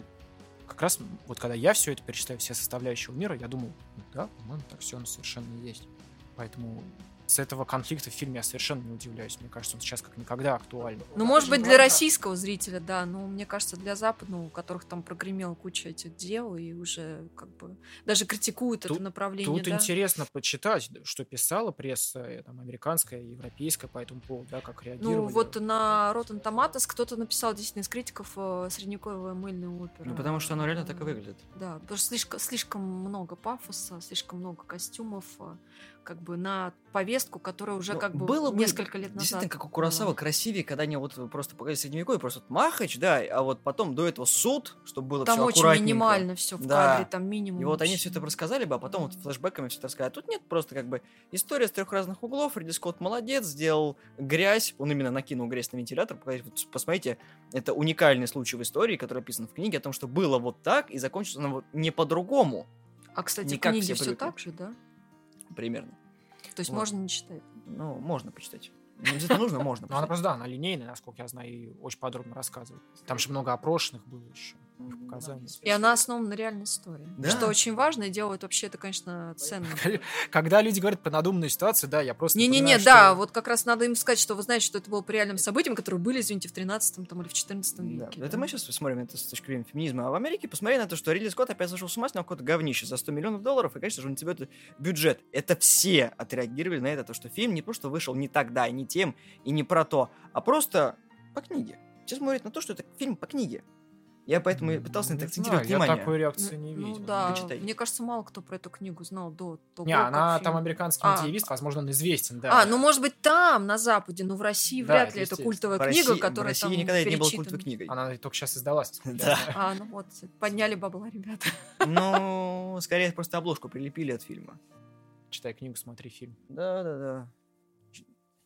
как раз вот когда я все это перечисляю, все составляющие мира, я думаю, да, по-моему, так все оно совершенно есть. Поэтому с этого конфликта в фильме я совершенно не удивляюсь. Мне кажется, он сейчас как никогда актуален. Ну, может быть, для российского зрителя, да, но мне кажется, для западного, у которых там прогремела куча этих дел, и уже как бы даже критикуют Тут- это направление. Тут да. интересно почитать, что писала пресса э, там, американская, европейская по этому поводу, да, как реагировали. Ну, вот на Rotten Tomatoes кто-то написал действительно из критиков э, средневековая мыльная опера. Ну, потому что оно реально так и выглядит. Да, потому что слишком, слишком много пафоса, слишком много костюмов, э, как бы на повестку, которая уже Ну, как бы было бы несколько лет назад. Действительно, как у Курасава, была. красивее, когда они вот просто показали средневековье, просто вот махач, да, а вот потом до этого суд, чтобы было Там все очень аккуратненько. минимально все в Да. кадре, там минимум. И вот они все это рассказали бы, а потом вот флешбеками все это рассказали. А тут нет, просто как бы история с трех разных углов. Ридли Скотт молодец, сделал грязь, он именно накинул грязь на вентилятор. Показать, вот Посмотрите, это уникальный случай в истории, который описан в книге, о том, что было вот так, и закончилось оно вот не по-другому, А, кстати, в книге все все привыкли. так же, да? Примерно. То есть Вот. можно не читать. Ну, можно почитать. Не обязательно нужно, можно. Ну, она просто, да, она линейная, насколько я знаю, и очень подробно рассказывает. Там же много опрошенных было еще. Показания. И она основана на реальной истории. Да. Что очень важно и делает вообще это, конечно, ценно. Когда люди говорят про надуманную ситуацию, да, я просто Не-не-не, напоминаю, да, что- вот как раз надо им сказать, что вы знаете, что это было по реальным событиям, которые были, извините, в 13 там, или в 14 Да. веке. Это мы сейчас смотрим это с точки зрения феминизма. А в Америке посмотри на то, что Ридли Скотт опять зашел с ума, снял какое-то говнище за 100 миллионов долларов, и, конечно же, он тебе это бюджет. Это все отреагировали на это, то, что фильм не просто вышел не тогда, и не тем, и не про то, а просто по книге. Все смотрят на то, что это фильм по книге. Я поэтому и пытался на это Не акцентировать знаю, внимание. Я такой реакции не Ну видел. да, Почитай. мне кажется, мало кто про эту книгу знал до того, Не, она фильм. там американский А. медиевист, возможно, он известен, да. А, ну может быть там, на Западе, но в России Да, вряд ли это культовая В книга, России, в которая России там никогда это не была культовой книгой. Она только сейчас издалась. Да. А, ну вот, подняли бабла, ребята. Ну, скорее просто обложку прилепили от фильма. Читай книгу, смотри фильм. Да-да-да.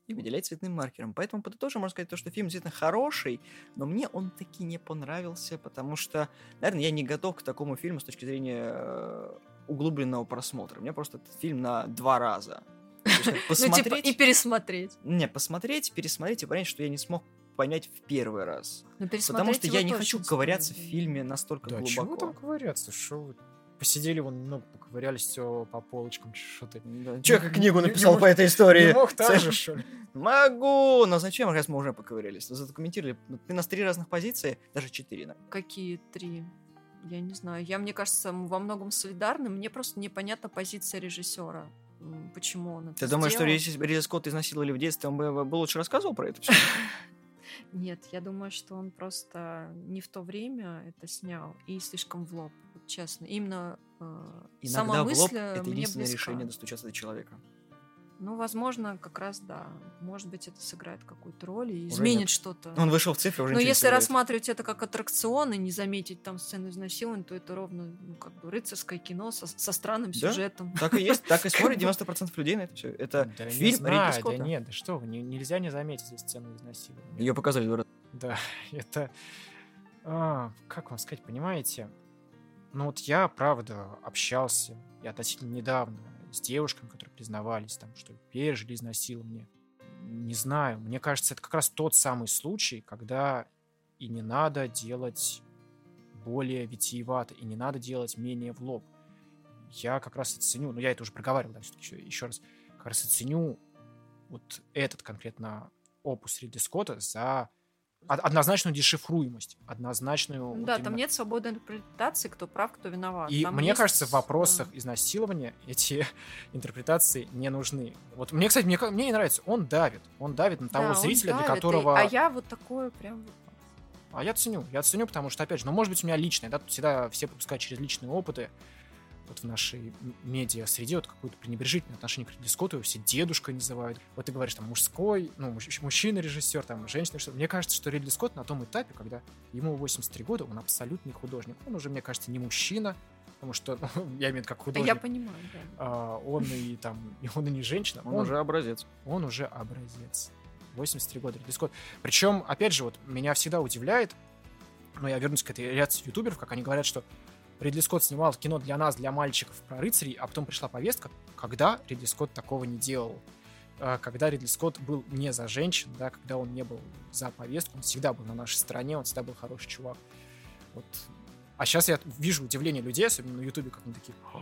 И выделять цветным маркером. Поэтому подытожим, можно сказать, то, что фильм действительно хороший, но мне он таки не понравился, потому что, наверное, я не готов к такому фильму с точки зрения э, углубленного просмотра. Мне просто этот фильм на два раза. Ну, типа, и пересмотреть. Не, посмотреть, пересмотреть и понять, что я не смог понять в первый раз. Ну, Потому что я не хочу ковыряться в фильме настолько Да, чего глубоко. там ковыряться? Что? Посидели вон немного, поковырялись все по полочкам, что ты. Да. Я как книгу Не- не написал мог- по этой истории? Не мог так Цель- же, что ли? Могу, но зачем, раз мы уже поковырялись? Задокументировали. Ну, Ты нас три разных позиции, даже четыре. наверное. Какие три? Я не знаю. Я, мне кажется, во многом солидарна. Мне просто непонятна позиция режиссера. Почему он это Ты думаешь, что сделал. бы Ридли Скотт изнасиловали в детстве, он бы, бы лучше рассказывал про это? Нет, я думаю, что он просто не в то время это снял и слишком в лоб, честно. Именно э, сама Иногда в лоб мысль э, это мне единственное близка. решение достучаться до человека. Ну, возможно, как раз да. Может быть, это сыграет какую-то роль и Уже изменит нет. что-то. Он вышел в цифры, уже Но не если сыграет. рассматривать это как аттракцион и не заметить там сцену изнасилования, то это ровно ну, как бы рыцарское кино со, со странным Да. сюжетом. Так и есть, так и смотрит 90% людей на это все. Это Да не фильм знаю, Ридли да Скотта. нет, да что вы, не- нельзя не заметить здесь сцену изнасилования. Ее показали два раза. Да, это... а, как вам сказать, понимаете? Ну вот я, правда, общался и относительно недавно с девушками, которые признавались, там, что пережили изнасилование. Не знаю, мне кажется, это как раз тот самый случай, когда и не надо делать более витиевато, и не надо делать менее в лоб. Я как раз и ценю, ну я это уже проговаривал, да, все-таки еще, еще раз, как раз и ценю вот этот конкретно опус Ридли Скотта за однозначную дешифруемость, однозначную... вот Да, именно- там нет свободной интерпретации, кто прав, кто виноват. И Там мне есть, кажется, в вопросах изнасилования эти интерпретации не нужны. Вот мне, кстати, мне, мне не нравится, он давит. Он давит на того Да, зрителя, для давит, и- которого... А я вот такое прям... вот- А я ценю, я ценю, потому что, опять же, ну, может быть, у меня личное, да, тут всегда все пропускают через личные опыты, вот в нашей медиа-среде вот какое-то пренебрежительное отношение к Ридли Скотту, его все дедушкой называют. Вот ты говоришь, там, мужской, ну, мужч- мужчина-режиссер, там, женщина что Мне кажется, что Ридли Скотт на том этапе, когда ему 83 года, он абсолютный художник. Он уже, мне кажется, не мужчина, потому что, ну, я имею в виду как Да, художник. Я понимаю, да. а, он и там, и он и не женщина, Он уже образец. он уже образец. 83 года Ридли Скотт. Причем, опять же, вот меня всегда удивляет, но я вернусь к этой реакции ютуберов, как они говорят, что Ридли Скотт снимал кино для нас, для мальчиков про рыцарей, а потом пришла повестка, когда Ридли Скотт такого не делал. А, Когда Ридли Скотт был не за женщин, да, когда он не был за повестку, он всегда был на нашей стороне, он всегда был хороший чувак. Вот. А сейчас я вижу удивление людей, особенно на Ютубе, как они такие, «О,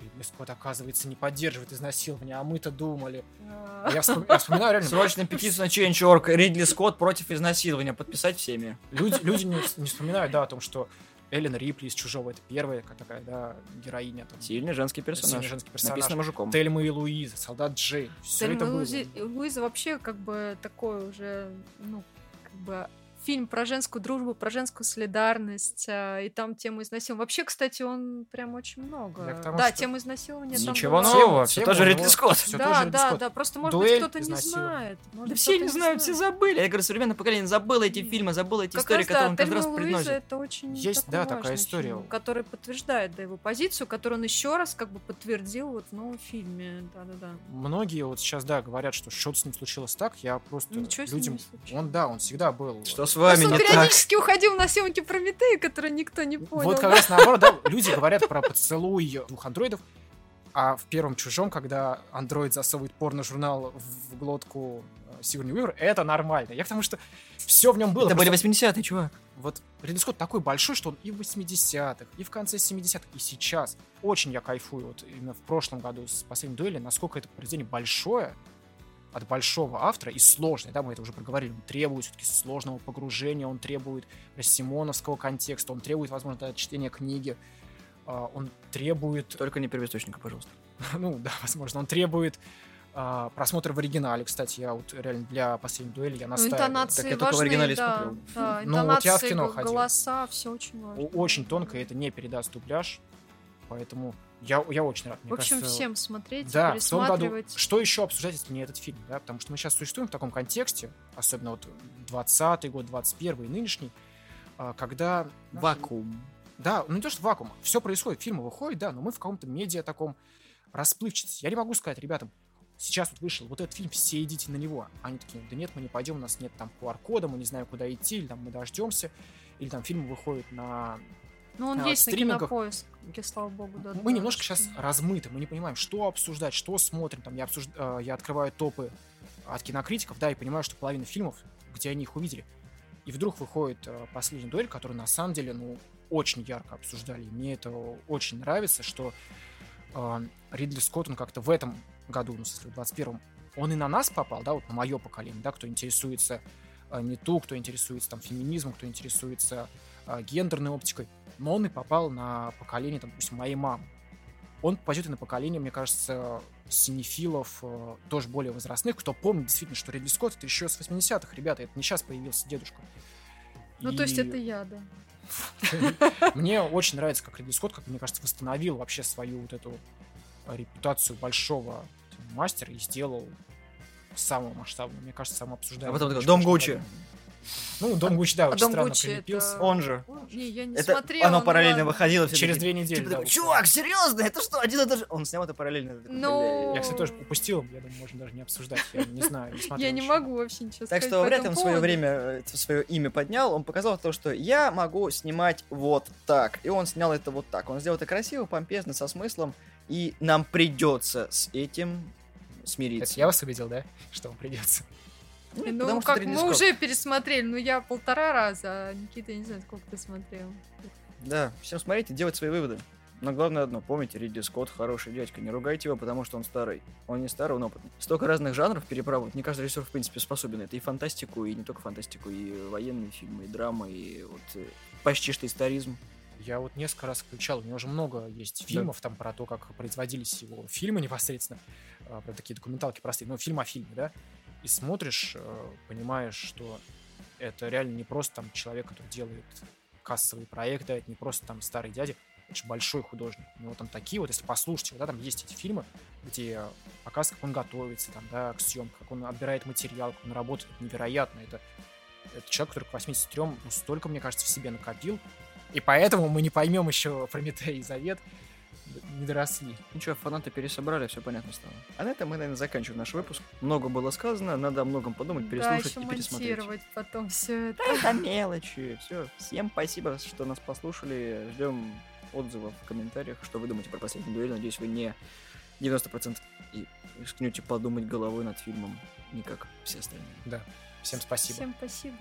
Ридли Скотт, оказывается, не поддерживает изнасилование, а мы-то думали. А Я, вспом- я вспоминаю реально, Срочно петицию на Change.org. Ридли Скотт против изнасилования. Подписать всеми. люди, люди не, не вспоминают, да, о том, что Эллен Рипли из «Чужого» — это первая ка- такая, да, героиня. Там, Сильный женский сильный персонаж. женский персонаж. Написано мужиком. Тельма и Луиза, Солдат Джей. Все Тельма это и было. Луиза вообще как бы такой уже, ну, как бы фильм про женскую дружбу, про женскую солидарность, а, и там тему изнасилования. Вообще, кстати, он прям очень много. К тому, да, что- тема изнасилования там Ничего была. нового. Тема- Все тема тоже Ридли Скотт. всё да, тоже да, Скотт. да, просто, может Дуэль, быть, кто-то не знает. Может, Да все не знают, все забыли. Я говорю, современное поколение забыло эти Нет. фильмы, забыло эти Как истории, раз, которые да, он каждый раз приносит. это очень Есть, да, такая история. фильм, который подтверждает да, его позицию, которую он еще раз как бы подтвердил вот в новом фильме. Да-да-да. Многие вот сейчас, да, говорят, что что-то с ним случилось так, я просто Ничего людям... Он, да, он всегда был... Что с вами он не так? периодически уходил на съемки Прометея, которые никто не понял. Вот как раз наоборот, да, люди говорят про поцелуй двух андроидов. А в первом «Чужом», когда андроид засовывает порно-журнал в глотку э, Сигурни Уивер, это нормально. Я к тому, что все в нем было. Это были Просто 80-е, чувак. Вот Ридли Скотт такой большой, что он и в 80-х, и в конце 70-х, и сейчас. Очень я кайфую вот именно в прошлом году с последней дуэли, насколько это произведение большое, от большого автора и сложное, да, мы это уже проговорили, он требует все-таки сложного погружения, он требует симоновского контекста, он требует, возможно, да, чтения книги, а, он требует, Только не первоисточника, пожалуйста. ну да, возможно, он требует а, просмотра в оригинале, кстати, я вот реально для последней дуэли я Ну, настаиваю. интонации Так я только в оригинале да, смотрел. да, Ну, вот я в кино г- ходил. голоса, все очень важно. Очень тонко, и это не передаст дубляж, поэтому я, я очень рад. Мне В общем, кажется, всем смотреть, Да, в том году. пересматривать. Что еще обсуждать, если не этот фильм, да? Потому что мы сейчас существуем в таком контексте, особенно вот 20 год, 21 и нынешний, а, когда... Вакуум. Да, ну не то, что вакуум. Все происходит, фильмы выходят, да, но мы в каком-то медиа таком расплывчатости. Я не могу сказать ребятам, сейчас вот вышел вот этот фильм, все идите на него. Они такие, да нет, мы не пойдем, у нас нет там QR-кода, мы не знаем, куда идти, или там мы дождемся, или там фильм выходит на Ну, он а, есть на стримингах- кинопоиске, слава богу, да. мы да, немножко сейчас размыты, мы не понимаем, что обсуждать, что смотрим. Там я, обсуж- э, я открываю топы от кинокритиков, да, и понимаю, что половина фильмов, где они их увидели. И вдруг выходит э, последняя дуэль, которую на самом деле, ну, очень ярко обсуждали. И мне это очень нравится, что э, Ридли Скотт, он как-то в этом году, ну, в смысле, в 21-м, он и на нас попал, да, вот на мое поколение, да, кто интересуется э, не ту, кто интересуется там феминизмом, кто интересуется э, гендерной оптикой, но он и попал на поколение, там, допустим, моей мамы. Он попадет и на поколение, мне кажется, синефилов, э, тоже более возрастных, кто помнит действительно, что Ридли Скотт это еще с 80-х, ребята, это не сейчас появился дедушка. Ну, то есть И это я, да. Мне очень нравится, как Ридли Скотт, как мне кажется, восстановил вообще свою вот эту репутацию большого мастера и сделал самого масштабного. Мне кажется, самым обсуждаемым. А потом такой, «Дом. Гуччи». Ну, Дом Гуччи, да, А очень Дом странно Гуччи прилепился. это- Он же. Не, я не Это смотрела. оно параллельно ладно. выходило. все Через две недели. Типа да, такой, чувак, серьезно? Это что, один и тот же? Он снял это параллельно. Я такой, Ну. Я, кстати, тоже упустил, я думаю, можно даже не обсуждать. Я не знаю, не смотрел Я не могу вообще ничего Так сказать что по вряд ли он свое время свое имя поднял. Он показал то, что я могу снимать вот так. И он снял это вот так. Он сделал это красиво, помпезно, со смыслом. И нам придется с этим Это смириться. я вас убедил, да? Что вам придется. Ну, потому как мы уже пересмотрели, ну я полтора раза, а Никита, я не знаю, сколько ты смотрел. Да, всем смотрите, делать свои выводы. Но главное одно, помните, Ридли Скотт хороший дядька, не ругайте его, потому что он старый. Он не старый, он опытный. Столько разных жанров перепробовать, не каждый режиссер, в принципе, способен. Это и фантастику, и не только фантастику, и военные фильмы, и драмы, и вот э, почти что историзм. Я вот несколько раз включал, у него уже много есть фильмов там про то, как производились его фильмы непосредственно, э, про такие документалки простые, ну, фильм о фильме, да, и смотришь, э, понимаешь, что это реально не просто там человек, который делает кассовый проект, да, это не просто там старый дядя, это большой художник. У него там такие вот, если послушать его, да, там есть эти фильмы, где показывают, как он готовится, там, да, к съемкам, как он отбирает материал, как он работает, это невероятно, это, это человек, который к 83 ну, столько, мне кажется, в себе накопил, и поэтому мы не поймем еще Прометей и Завет, не доросли. Ну что, фанаты пересобрали, все понятно стало. А на этом мы, наверное, заканчиваем наш выпуск. Много было сказано, надо о многом подумать, Да, переслушать еще и пересмотреть. потом все это. Это мелочи. Все. Всем спасибо, что нас послушали. Ждем отзывов в комментариях, что вы думаете про последнюю дуэль. Надеюсь, вы не 90% и рискнете подумать головой над фильмом, не как все остальные. Да, всем спасибо. Всем спасибо.